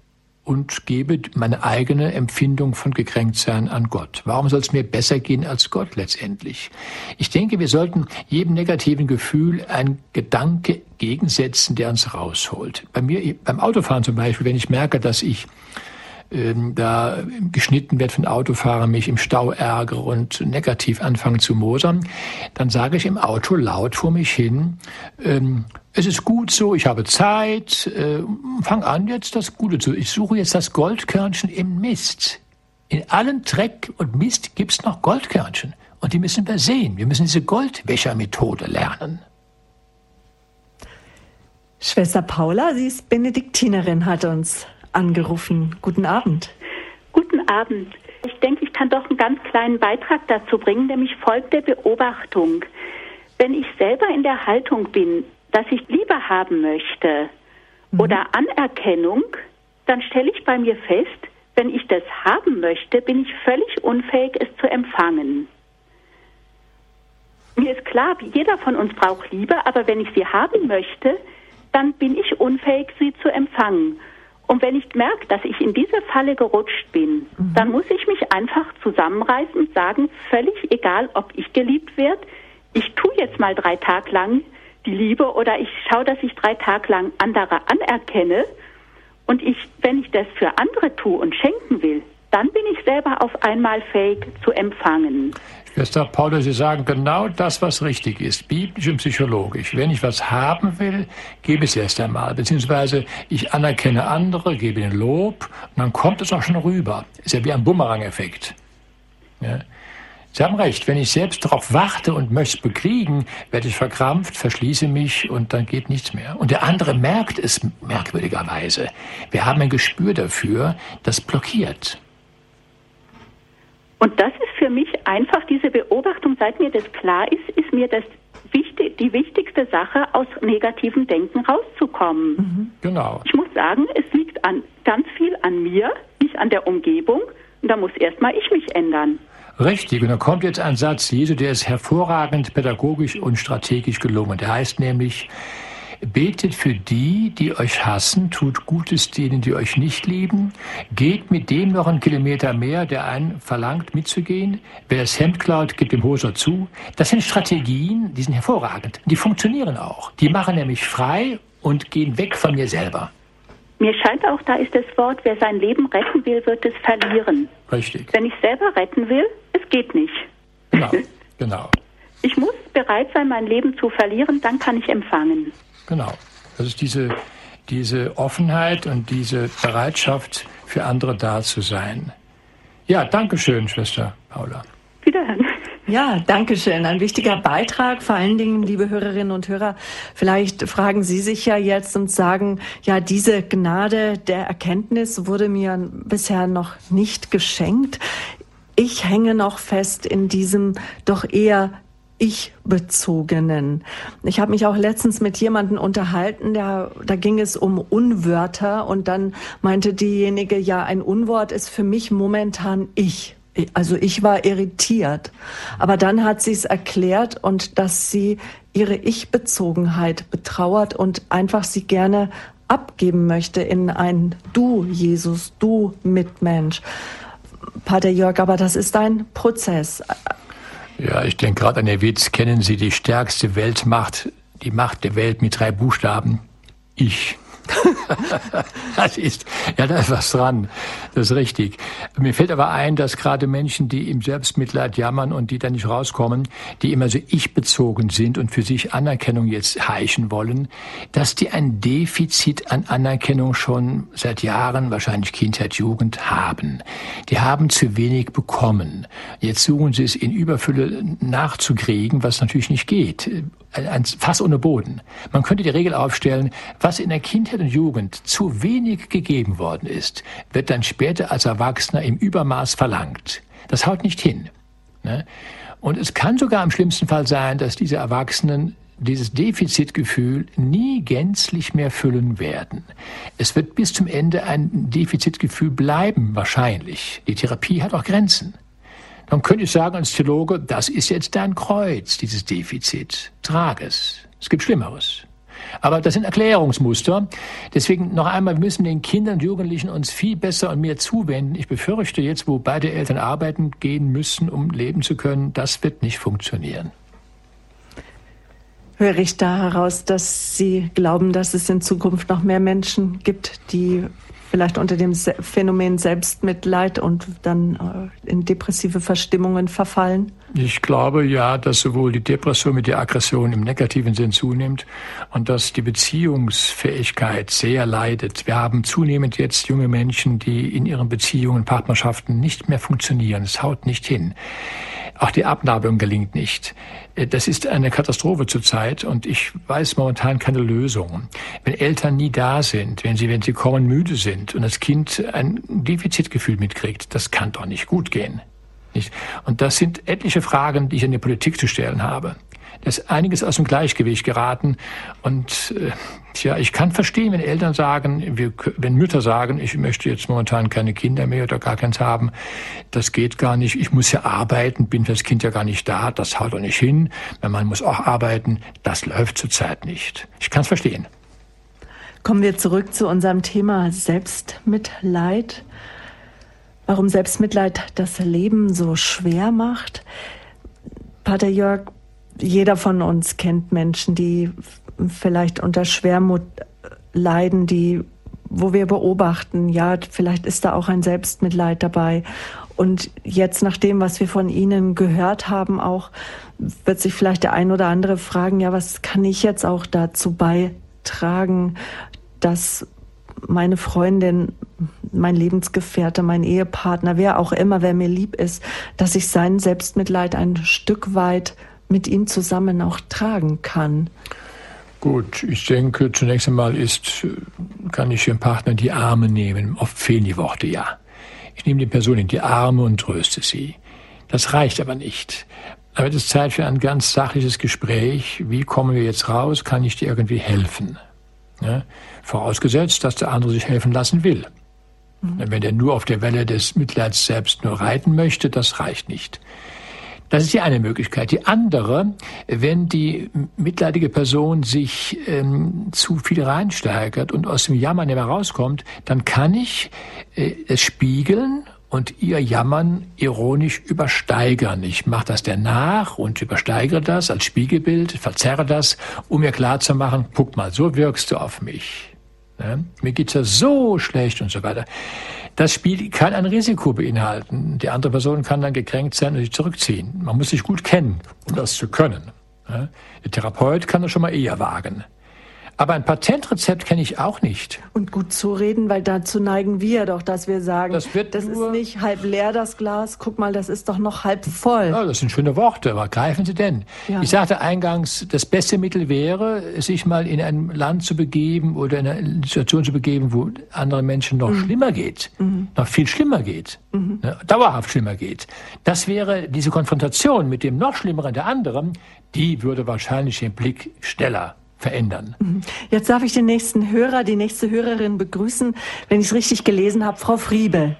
und gebe meine eigene Empfindung von Gekränktsein an Gott. Warum soll es mir besser gehen als Gott letztendlich? Ich denke, wir sollten jedem negativen Gefühl ein Gedanke gegensetzen, der uns rausholt. Bei mir, beim Autofahren zum Beispiel, wenn ich merke, dass ich ähm, da geschnitten wird von Autofahrern, mich im Stau ärgere und negativ anfange zu mosern, dann sage ich im Auto laut vor mich hin, ähm, es ist gut so, ich habe Zeit, äh, fang an jetzt das Gute zu. Ich suche jetzt das Goldkörnchen im Mist. In allen Dreck und Mist gibt's noch Goldkörnchen. Und die müssen wir sehen. Wir müssen diese Goldwäschermethode lernen. Schwester Paula, sie ist Benediktinerin, hat uns angerufen. Guten Abend. Guten Abend. Ich denke, ich kann doch einen ganz kleinen Beitrag dazu bringen, nämlich folgende Beobachtung. wenn ich selber in der Haltung bin, dass ich Liebe haben möchte mhm. oder Anerkennung, dann stelle ich bei mir fest, wenn ich das haben möchte, bin ich völlig unfähig, es zu empfangen. Mir ist klar, jeder von uns braucht Liebe, aber wenn ich sie haben möchte, dann bin ich unfähig, sie zu empfangen. Und wenn ich merke, dass ich in diese Falle gerutscht bin, mhm. dann muss ich mich einfach zusammenreißen und sagen, völlig egal, ob ich geliebt werde, ich tue jetzt mal drei Tage lang die Liebe oder ich schaue, dass ich drei Tage lang andere anerkenne und ich, wenn ich das für andere tue und schenken will, dann bin ich selber auf einmal fähig zu empfangen. Schwester Paula, Sie sagen genau das, was richtig ist, biblisch und psychologisch. Wenn ich was haben will, gebe es erst einmal. Beziehungsweise ich anerkenne andere, gebe ihnen Lob und dann kommt es auch schon rüber. Ist ja wie ein Bumerang-Effekt. Ja. Sie haben recht, wenn ich selbst darauf warte und möchte es bekriegen, werde ich verkrampft, verschließe mich und dann geht nichts mehr. Und der andere merkt es merkwürdigerweise. Wir haben ein Gespür dafür, das blockiert. Und das ist für mich einfach diese Beobachtung, seit mir das klar ist, ist mir das wichtig, die wichtigste Sache, aus negativem Denken rauszukommen. Mhm. Genau. Ich muss sagen, es liegt an, ganz viel an mir, nicht an der Umgebung. Und da muss erstmal ich mich ändern. Richtig, und da kommt jetzt ein Satz Jesu, der ist hervorragend pädagogisch und strategisch gelungen. Der heißt nämlich, Betet für die, die euch hassen, tut Gutes denen, die euch nicht lieben. Geht mit dem noch einen Kilometer mehr, der einen verlangt, mitzugehen. Wer das Hemd klaut, gibt dem Hoser zu. Das sind Strategien, die sind hervorragend. Die funktionieren auch. Die machen nämlich frei und gehen weg von mir selber. Mir scheint auch, da ist das Wort, wer sein Leben retten will, wird es verlieren. Richtig. Wenn ich selber retten will, es geht nicht. Genau, genau. *laughs* Ich muss bereit sein, mein Leben zu verlieren, dann kann ich empfangen. Genau. Das ist diese, diese Offenheit und diese Bereitschaft, für andere da zu sein. Ja, danke schön, Schwester Paula. Wiederhören. Ja, danke schön. Ein wichtiger Beitrag. Vor allen Dingen, liebe Hörerinnen und Hörer, vielleicht fragen Sie sich ja jetzt und sagen, ja, diese Gnade der Erkenntnis wurde mir bisher noch nicht geschenkt. Ich hänge noch fest in diesem doch eher ich-bezogenen. Ich habe mich auch letztens mit jemandem unterhalten, der, da ging es um Unwörter und dann meinte diejenige, ja, ein Unwort ist für mich momentan ich. Also ich war irritiert. Aber dann hat sie es erklärt und dass sie ihre Ich-Bezogenheit betrauert und einfach sie gerne abgeben möchte in ein Du, Jesus, Du Mitmensch. Pater Jörg, aber das ist ein Prozess. Ja, ich denke gerade an den Witz, kennen Sie die stärkste Weltmacht, die Macht der Welt mit drei Buchstaben? Ich. *laughs* das ist, ja, da ist was dran. Das ist richtig. Mir fällt aber ein, dass gerade Menschen, die im Selbstmitleid jammern und die da nicht rauskommen, die immer so ich-bezogen sind und für sich Anerkennung jetzt heischen wollen, dass die ein Defizit an Anerkennung schon seit Jahren, wahrscheinlich Kindheit, Jugend haben. Die haben zu wenig bekommen. Jetzt suchen sie es in Überfülle nachzukriegen, was natürlich nicht geht ein Fass ohne Boden. Man könnte die Regel aufstellen, was in der Kindheit und Jugend zu wenig gegeben worden ist, wird dann später als Erwachsener im Übermaß verlangt. Das haut nicht hin. Ne? Und es kann sogar im schlimmsten Fall sein, dass diese Erwachsenen dieses Defizitgefühl nie gänzlich mehr füllen werden. Es wird bis zum Ende ein Defizitgefühl bleiben, wahrscheinlich. Die Therapie hat auch Grenzen. Dann könnte ich sagen als Theologe, das ist jetzt dein Kreuz, dieses Defizit. Trag es. Es gibt Schlimmeres. Aber das sind Erklärungsmuster. Deswegen noch einmal, wir müssen den Kindern und Jugendlichen uns viel besser und mehr zuwenden. Ich befürchte jetzt, wo beide Eltern arbeiten gehen müssen, um leben zu können, das wird nicht funktionieren. Höre ich da heraus, dass Sie glauben, dass es in Zukunft noch mehr Menschen gibt, die vielleicht unter dem Phänomen Selbstmitleid und dann äh, in depressive Verstimmungen verfallen? Ich glaube ja, dass sowohl die Depression mit der Aggression im negativen Sinn zunimmt und dass die Beziehungsfähigkeit sehr leidet. Wir haben zunehmend jetzt junge Menschen, die in ihren Beziehungen, Partnerschaften nicht mehr funktionieren. Es haut nicht hin. Auch die Abnabelung gelingt nicht. Äh, das ist eine Katastrophe zurzeit und ich weiß momentan keine Lösung. Wenn Eltern nie da sind, wenn sie, wenn sie kommen, müde sind und das Kind ein Defizitgefühl mitkriegt, das kann doch nicht gut gehen. Nicht? Und das sind etliche Fragen, die ich an die Politik zu stellen habe. Da ist einiges aus dem Gleichgewicht geraten. Und äh, tja, ich kann verstehen, wenn Eltern sagen, wir, wenn Mütter sagen, ich möchte jetzt momentan keine Kinder mehr oder gar keins haben, das geht gar nicht. Ich muss ja arbeiten, bin für das Kind ja gar nicht da, das haut doch nicht hin. Mein Mann muss auch arbeiten, das läuft zurzeit nicht. Ich kann es verstehen. Kommen wir zurück zu unserem Thema Selbstmitleid. Warum Selbstmitleid das Leben so schwer macht. Pater Jörg, jeder von uns kennt Menschen, die vielleicht unter Schwermut leiden, die, wo wir beobachten, ja, vielleicht ist da auch ein Selbstmitleid dabei. Und jetzt nach dem, was wir von Ihnen gehört haben, auch wird sich vielleicht der ein oder andere fragen, ja, was kann ich jetzt auch dazu beitragen, dass meine Freundin, mein Lebensgefährte, mein Ehepartner, wer auch immer, wer mir lieb ist, dass ich sein Selbstmitleid ein Stück weit mit ihm zusammen auch tragen kann. Gut, ich denke, zunächst einmal ist, kann ich dem Partner die Arme nehmen. Oft fehlen die Worte ja. Ich nehme die Person in die Arme und tröste sie. Das reicht aber nicht. Aber es ist Zeit für ein ganz sachliches Gespräch. Wie kommen wir jetzt raus? Kann ich dir irgendwie helfen? Ja? Vorausgesetzt, dass der andere sich helfen lassen will. Mhm. Wenn er nur auf der Welle des Mitleids selbst nur reiten möchte, das reicht nicht. Das ist die eine Möglichkeit. Die andere, wenn die mitleidige Person sich ähm, zu viel reinsteigert und aus dem Jammern nicht mehr rauskommt, dann kann ich äh, es spiegeln und ihr Jammern ironisch übersteigern. Ich mache das dann nach und übersteigere das als Spiegelbild, verzerre das, um mir klarzumachen, guck mal, so wirkst du auf mich. Ja, mir geht's ja so schlecht und so weiter. Das Spiel kann ein Risiko beinhalten. Die andere Person kann dann gekränkt sein und sich zurückziehen. Man muss sich gut kennen, um das zu können. Der Therapeut kann das schon mal eher wagen. Aber ein Patentrezept kenne ich auch nicht. Und gut zureden, weil dazu neigen wir doch, dass wir sagen, das, das ist nicht halb leer, das Glas. Guck mal, das ist doch noch halb voll. Ja, das sind schöne Worte, aber greifen Sie denn? Ja. Ich sagte eingangs, das beste Mittel wäre, sich mal in ein Land zu begeben oder in eine Situation zu begeben, wo anderen Menschen noch mhm. schlimmer geht, mhm. noch viel schlimmer geht, mhm. ne, dauerhaft schlimmer geht. Das wäre diese Konfrontation mit dem noch schlimmeren der anderen, die würde wahrscheinlich den Blick schneller verändern. Mhm. Jetzt darf ich den nächsten Hörer, die nächste Hörerin begrüßen, wenn ich es richtig gelesen habe, Frau Friebe.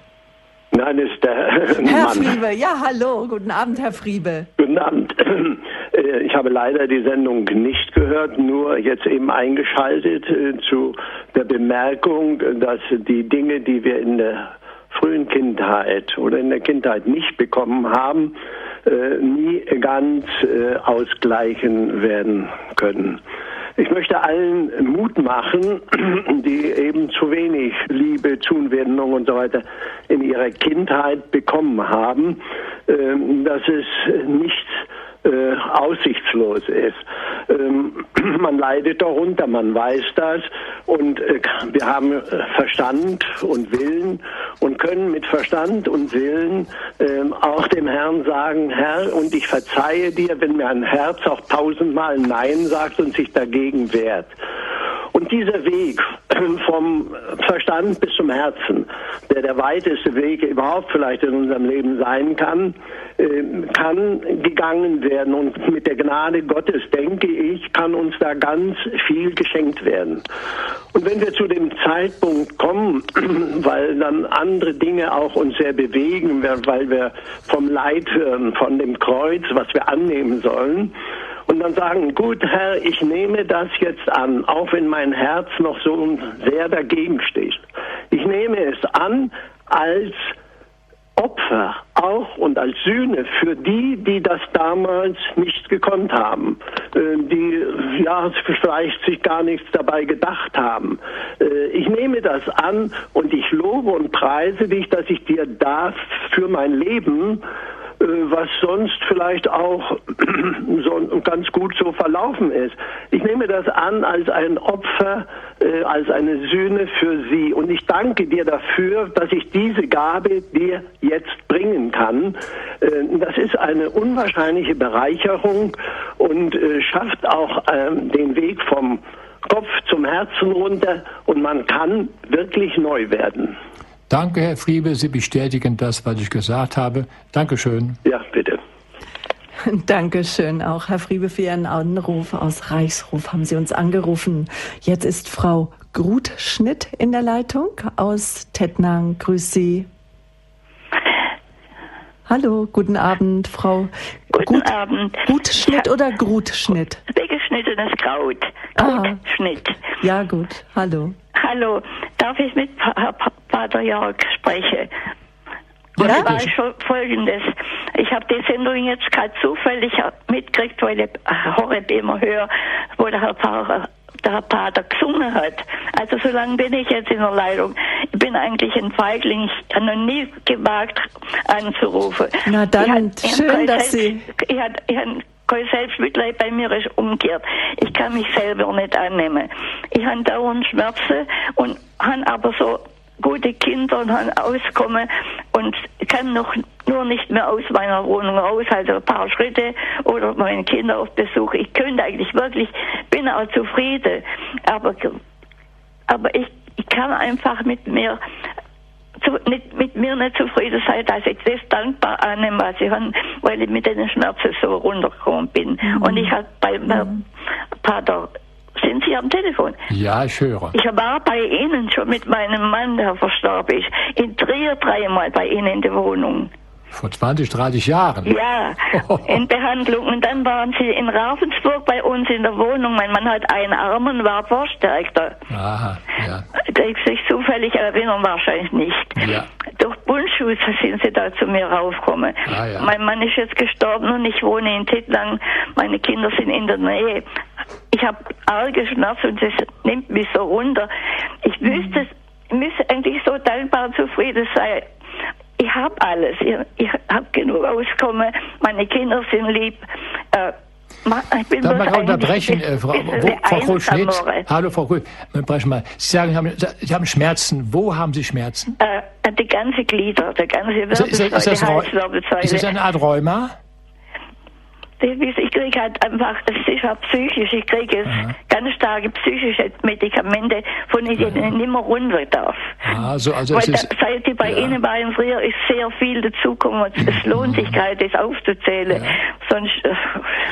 Nein, ist der Herr *laughs* Mann. Friebe, ja, hallo, guten Abend, Herr Friebe. Guten Abend. *clears throat* Äh, ich habe leider die Sendung nicht gehört, nur jetzt eben eingeschaltet äh, zu der Bemerkung, dass die Dinge, die wir in der frühen Kindheit oder in der Kindheit nicht bekommen haben, äh, nie ganz ausgleichen werden können. Ich möchte allen Mut machen, *clears throat* die eben zu wenig Liebe, Zuwendung und so weiter in ihrer Kindheit bekommen haben, ähm, dass es nichts äh, aussichtslos ist. Ähm, *clears throat* man leidet darunter, man weiß das und äh, wir haben äh, Verstand und Willen und können mit Verstand und Willen äh, auch dem Herrn sagen, Herr, und ich verzeihe dir, wenn mir ein Herz auch tausendmal Nein sagt und sich dagegen wehrt. Und dieser Weg *clears throat* vom Verstand bis zum Herzen, der der weiteste Weg überhaupt vielleicht in unserem Leben sein kann, ähm, kann gegangen werden. Und mit der Gnade Gottes, denke ich, kann uns da ganz viel geschenkt werden. Und wenn wir zu dem Zeitpunkt kommen, *clears throat* weil dann andere Dinge auch uns sehr bewegen, weil wir vom Leid hören, von dem Kreuz, was wir annehmen sollen, und dann sagen, gut Herr, ich nehme das jetzt an, auch wenn mein Herz noch so sehr dagegen steht. Ich nehme es an als Opfer auch und als Sühne für die, die das damals nicht gekonnt haben, äh, die ja vielleicht sich gar nichts dabei gedacht haben. Äh, ich nehme das an und ich lobe und preise dich, dass ich dir das für mein Leben was sonst vielleicht auch *clears throat* so ganz gut so verlaufen ist. Ich nehme das an als ein Opfer, äh, als eine Sühne für sie. Und ich danke dir dafür, dass ich diese Gabe dir jetzt bringen kann. Äh, das ist eine unwahrscheinliche Bereicherung und schafft auch ähm, den Weg vom Kopf zum Herzen runter und man kann wirklich neu werden. Danke, Herr Friebe. Sie bestätigen das, was ich gesagt habe. Dankeschön. Ja, bitte. *laughs* Dankeschön auch, Herr Friebe, für Ihren Anruf aus Reichsruf haben Sie uns angerufen. Jetzt ist Frau Grutschnitt in der Leitung aus Tettnang. Grüß Sie. Hallo, guten Abend, Frau. Guten Gut, Abend. Gutschnitt oder Grutschnitt? Weggeschnittenes Kraut. Gutschnitt. Ja, gut. Hallo. Hallo. Darf ich mit Pater Jörg sprechen? Und ja? war schon folgendes. Ich habe die Sendung jetzt gerade zufällig mitgekriegt, weil ich Horeb immer höre, wo der Herr Pfarrer der Herr Pater gesungen hat. Also so lange bin ich jetzt in der Leitung. Ich bin eigentlich ein Feigling. Ich habe noch nie gewagt anzurufen. Na dann, schön, dass Sie... Ich habe kein Selbstmitleid bei mir ist umgekehrt. Ich kann mich selber nicht annehmen. Ich habe dauernd Schmerzen und habe aber so gute Kinder und habe Auskommen und kann noch nur nicht mehr aus meiner Wohnung raus, also ein paar Schritte oder meine Kinder auf Besuch. Ich könnte eigentlich wirklich, bin auch zufrieden, aber, aber ich, ich kann einfach mit mir zu, nicht, mit mir nicht zufrieden sein, dass ich das dankbar annehme, was ich habe, weil ich mit den Schmerzen so runtergekommen bin. Mhm. Und ich habe bei mhm. Pater sind Sie am Telefon? Ja, ich höre. Ich war bei Ihnen schon mit meinem Mann, der verstorben ist, in Trier dreimal bei Ihnen in der Wohnung. Vor 20, 30 Jahren? Ja, *laughs* in Behandlung. Und dann waren sie in Ravensburg bei uns in der Wohnung. Mein Mann hat einen Arm und war Verstärkter. Aha, ja. Krieg sich zufällig erinnern, wahrscheinlich nicht. Ja. Durch Bundschuss sind sie da zu mir raufgekommen. Ah, ja. Mein Mann ist jetzt gestorben und ich wohne in Tittlang. Meine Kinder sind in der Nähe. Ich habe arge Schmerzen und das nimmt mich so runter. Ich wüsste, müsste eigentlich so dankbar zufrieden sein ich habe alles. Ich, ich habe genug Auskommen. Meine Kinder sind lieb. Äh, ich bin Darf man unterbrechen, äh, Frau, wo, Frau Kohl-Schnitt? Hallo, Frau Kohl. Brechen mal. Sie sagen, Sie haben, Sie haben Schmerzen. Wo haben Sie Schmerzen? Äh, die ganze Glieder, der ganze Wirbelsäule, ist, ist, ist, das, ist das eine Art Rheuma? Ich kriege halt einfach, das ist halt psychisch, ich kriege Aha. ganz starke psychische Medikamente, von denen ich nicht mehr runter darf. Also, also Weil ist, seit ich bei ja. Ihnen war Trier ist sehr viel dazugekommen. Es lohnt sich gerade, das aufzuzählen. Ja. Sonst äh,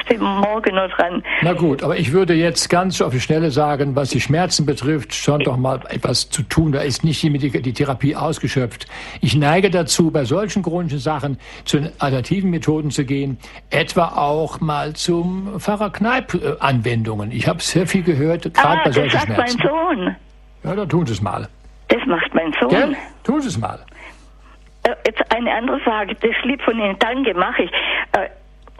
sind wir morgen noch dran. Na gut, aber ich würde jetzt ganz auf die Schnelle sagen, was die Schmerzen betrifft, schon doch mal etwas zu tun. Da ist nicht die, die Therapie ausgeschöpft. Ich neige dazu, bei solchen chronischen Sachen zu alternativen Methoden zu gehen, etwa auch auch mal zum Pfarrer Kneip-Anwendungen. Ich habe sehr viel gehört, gerade ah, bei solchen das macht Schmerzen. mein Sohn. Ja, dann tun Sie es mal. Das macht mein Sohn. Gell? Tun Sie es mal. Äh, jetzt eine andere Frage. Das lieb von Ihnen. Danke, mache ich. Äh,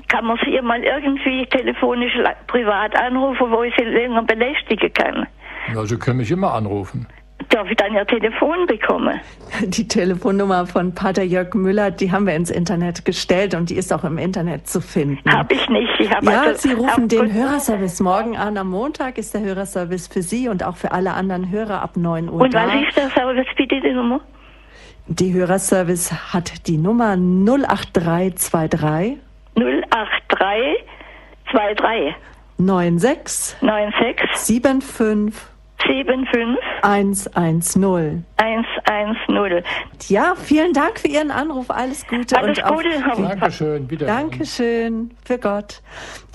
kann man Sie mal irgendwie telefonisch privat anrufen, wo ich Sie länger belästigen kann? Ja, Sie können mich immer anrufen. Darf ich dann Ihr Telefon bekommen? *laughs* Die Telefonnummer von Pater Jörg Müller, die haben wir ins Internet gestellt und die ist auch im Internet zu finden. Habe ich nicht. Ich hab ja, also, Sie rufen den Hörerservice morgen an. Am Montag ist der Hörerservice für Sie und auch für alle anderen Hörer ab 9 Uhr. Und was ist der Service bitte die Nummer? Die Hörerservice hat die Nummer 08323 08323 96 96 75 75 110. 110. Ja, vielen Dank für Ihren Anruf. Alles Gute. Alles und Gute. Auf, Dankeschön. Wieder. Dankeschön. Für Gott.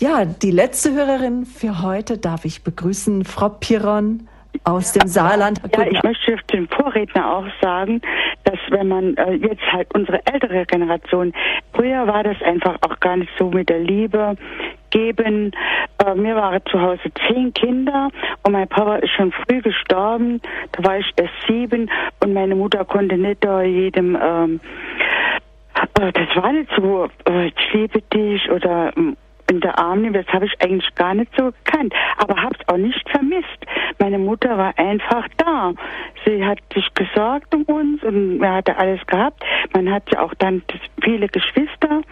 Ja, die letzte Hörerin für heute darf ich begrüßen, Frau Piron aus dem Saarland. Ja, ich möchte dem Vorredner auch sagen, dass wenn man äh, jetzt halt unsere ältere Generation, früher war das einfach auch gar nicht so mit der Liebe geben. Äh, mir waren zu Hause zehn Kinder und mein Papa ist schon früh gestorben. Da war ich erst sieben und meine Mutter konnte nicht da jedem ähm, äh, das war nicht so, äh, ich liebe dich oder ähm, in der Arm nehmen, das habe ich eigentlich gar nicht so gekannt, aber habe es auch nicht vermisst. Meine Mutter war einfach da. Sie hat sich gesorgt um uns und man hatte alles gehabt. Man hat ja auch dann viele Geschwister,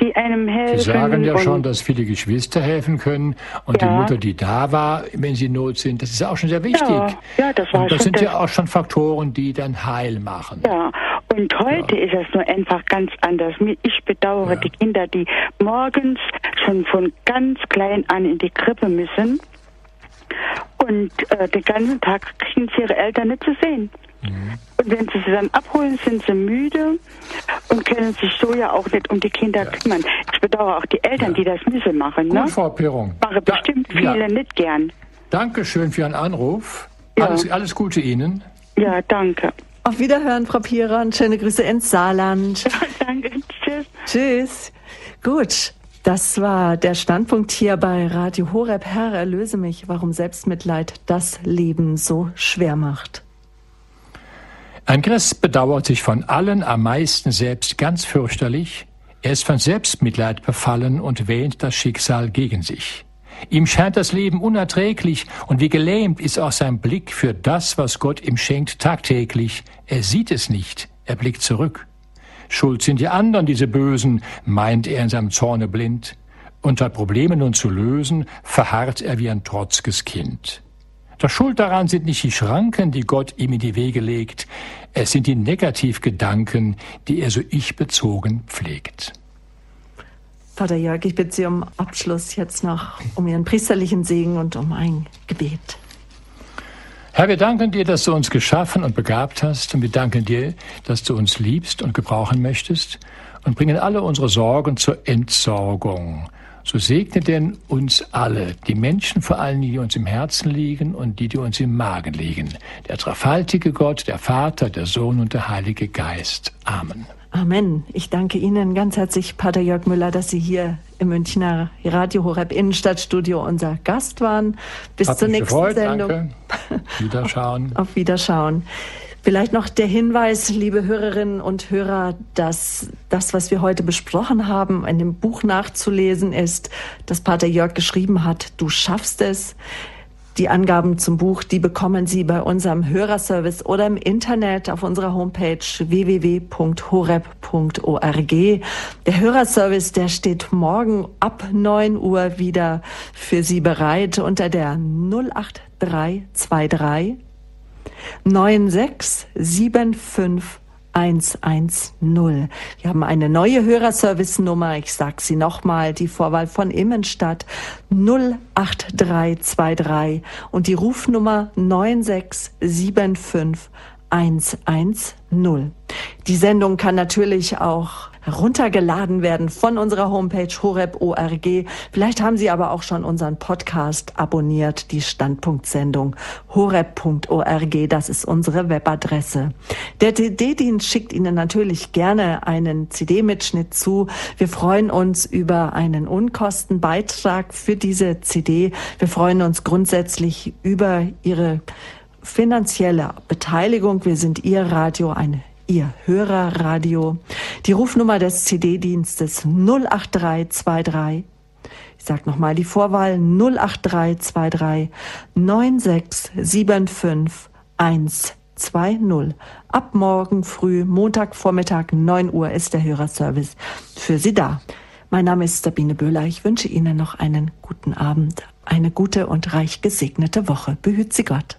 die einem helfen. Sie sagen ja schon, dass viele Geschwister helfen können und ja. die Mutter, die da war, wenn sie in Not sind, das ist ja auch schon sehr wichtig. Ja, ja das war und das sind ja auch schon Faktoren, die dann heil machen. Ja, und heute ja. ist es nur einfach ganz anders. Ich bedauere die Kinder, die morgens schon von ganz klein an in die Krippe müssen und äh, den ganzen Tag kriegen sie ihre Eltern nicht zu sehen. Mhm. Und wenn sie sie dann abholen, sind sie müde und können sich so ja auch nicht um die Kinder ja. kümmern. Ich bedauere auch die Eltern, ja. die das müssen machen. Gut, ne? Frau Pirung. Mache bestimmt da, viele ja. nicht gern. Dankeschön für Ihren Anruf. Alles, alles Gute Ihnen. Ja, danke. Auf Wiederhören, Frau Piron. Schöne Grüße ins Saarland. *laughs* danke. Tschüss. Tschüss. Gut. Das war der Standpunkt hier bei Radio Horeb. Herr, erlöse mich, warum Selbstmitleid das Leben so schwer macht. Ein Christ bedauert sich von allen am meisten selbst ganz fürchterlich. Er ist von Selbstmitleid befallen und wähnt das Schicksal gegen sich. Ihm scheint das Leben unerträglich und wie gelähmt ist auch sein Blick für das, was Gott ihm schenkt tagtäglich. Er sieht es nicht, er blickt zurück. Schuld sind die anderen, diese Bösen, meint er in seinem Zorne blind. Unter Probleme nun zu lösen, verharrt er wie ein trotzges Kind. Doch schuld daran sind nicht die Schranken, die Gott ihm in die Wege legt, es sind die Negativgedanken, die er so ich-bezogen pflegt. Vater Jörg, ich bitte Sie um Abschluss jetzt noch um Ihren priesterlichen Segen und um ein Gebet. Herr, wir danken dir, dass du uns geschaffen und begabt hast und wir danken dir, dass du uns liebst und gebrauchen möchtest und bringen alle unsere Sorgen zur Entsorgung. So segne denn uns alle, die Menschen vor allem, die uns im Herzen liegen und die, die uns im Magen liegen. Der dreifaltige Gott, der Vater, der Sohn und der Heilige Geist. Amen. Amen. Ich danke Ihnen ganz herzlich, Pater Jörg Müller, dass Sie hier im Münchner Radio Horeb Innenstadtstudio unser Gast waren. Bis Hat zur nächsten gefreut, Sendung. Danke. *laughs* Wiederschauen. auf, auf Wiederschauen. Vielleicht noch der Hinweis, liebe Hörerinnen und Hörer, dass das, was wir heute besprochen haben, in dem Buch nachzulesen ist, das Pater Jörg geschrieben hat, Du schaffst es. Die Angaben zum Buch, die bekommen Sie bei unserem Hörerservice oder im Internet auf unserer Homepage www.horeb.org. Der Hörerservice, der steht morgen ab 9 Uhr wieder für Sie bereit unter der 08323 9675 110. Wir haben eine neue Hörerservice-Nummer. Ich sage sie nochmal, die Vorwahl von Immenstadt 08323 und die Rufnummer 9675 110. Die Sendung kann natürlich auch heruntergeladen werden von unserer Homepage horeb.org. Vielleicht haben Sie aber auch schon unseren Podcast abonniert, die Standpunktsendung horeb.org. Das ist unsere Webadresse. Der CD-Dienst schickt Ihnen natürlich gerne einen CD-Mitschnitt zu. Wir freuen uns über einen Unkostenbeitrag für diese CD. Wir freuen uns grundsätzlich über Ihre finanzielle Beteiligung. Wir sind Ihr Radio, ein Ihr Hörerradio. Die Rufnummer des CD-Dienstes 08323. Ich sage nochmal die Vorwahl 08323 9675 120. Ab morgen früh, Montagvormittag 9 Uhr ist der Hörerservice für Sie da. Mein Name ist Sabine Böhler. Ich wünsche Ihnen noch einen guten Abend, eine gute und reich gesegnete Woche. Behüt Sie Gott.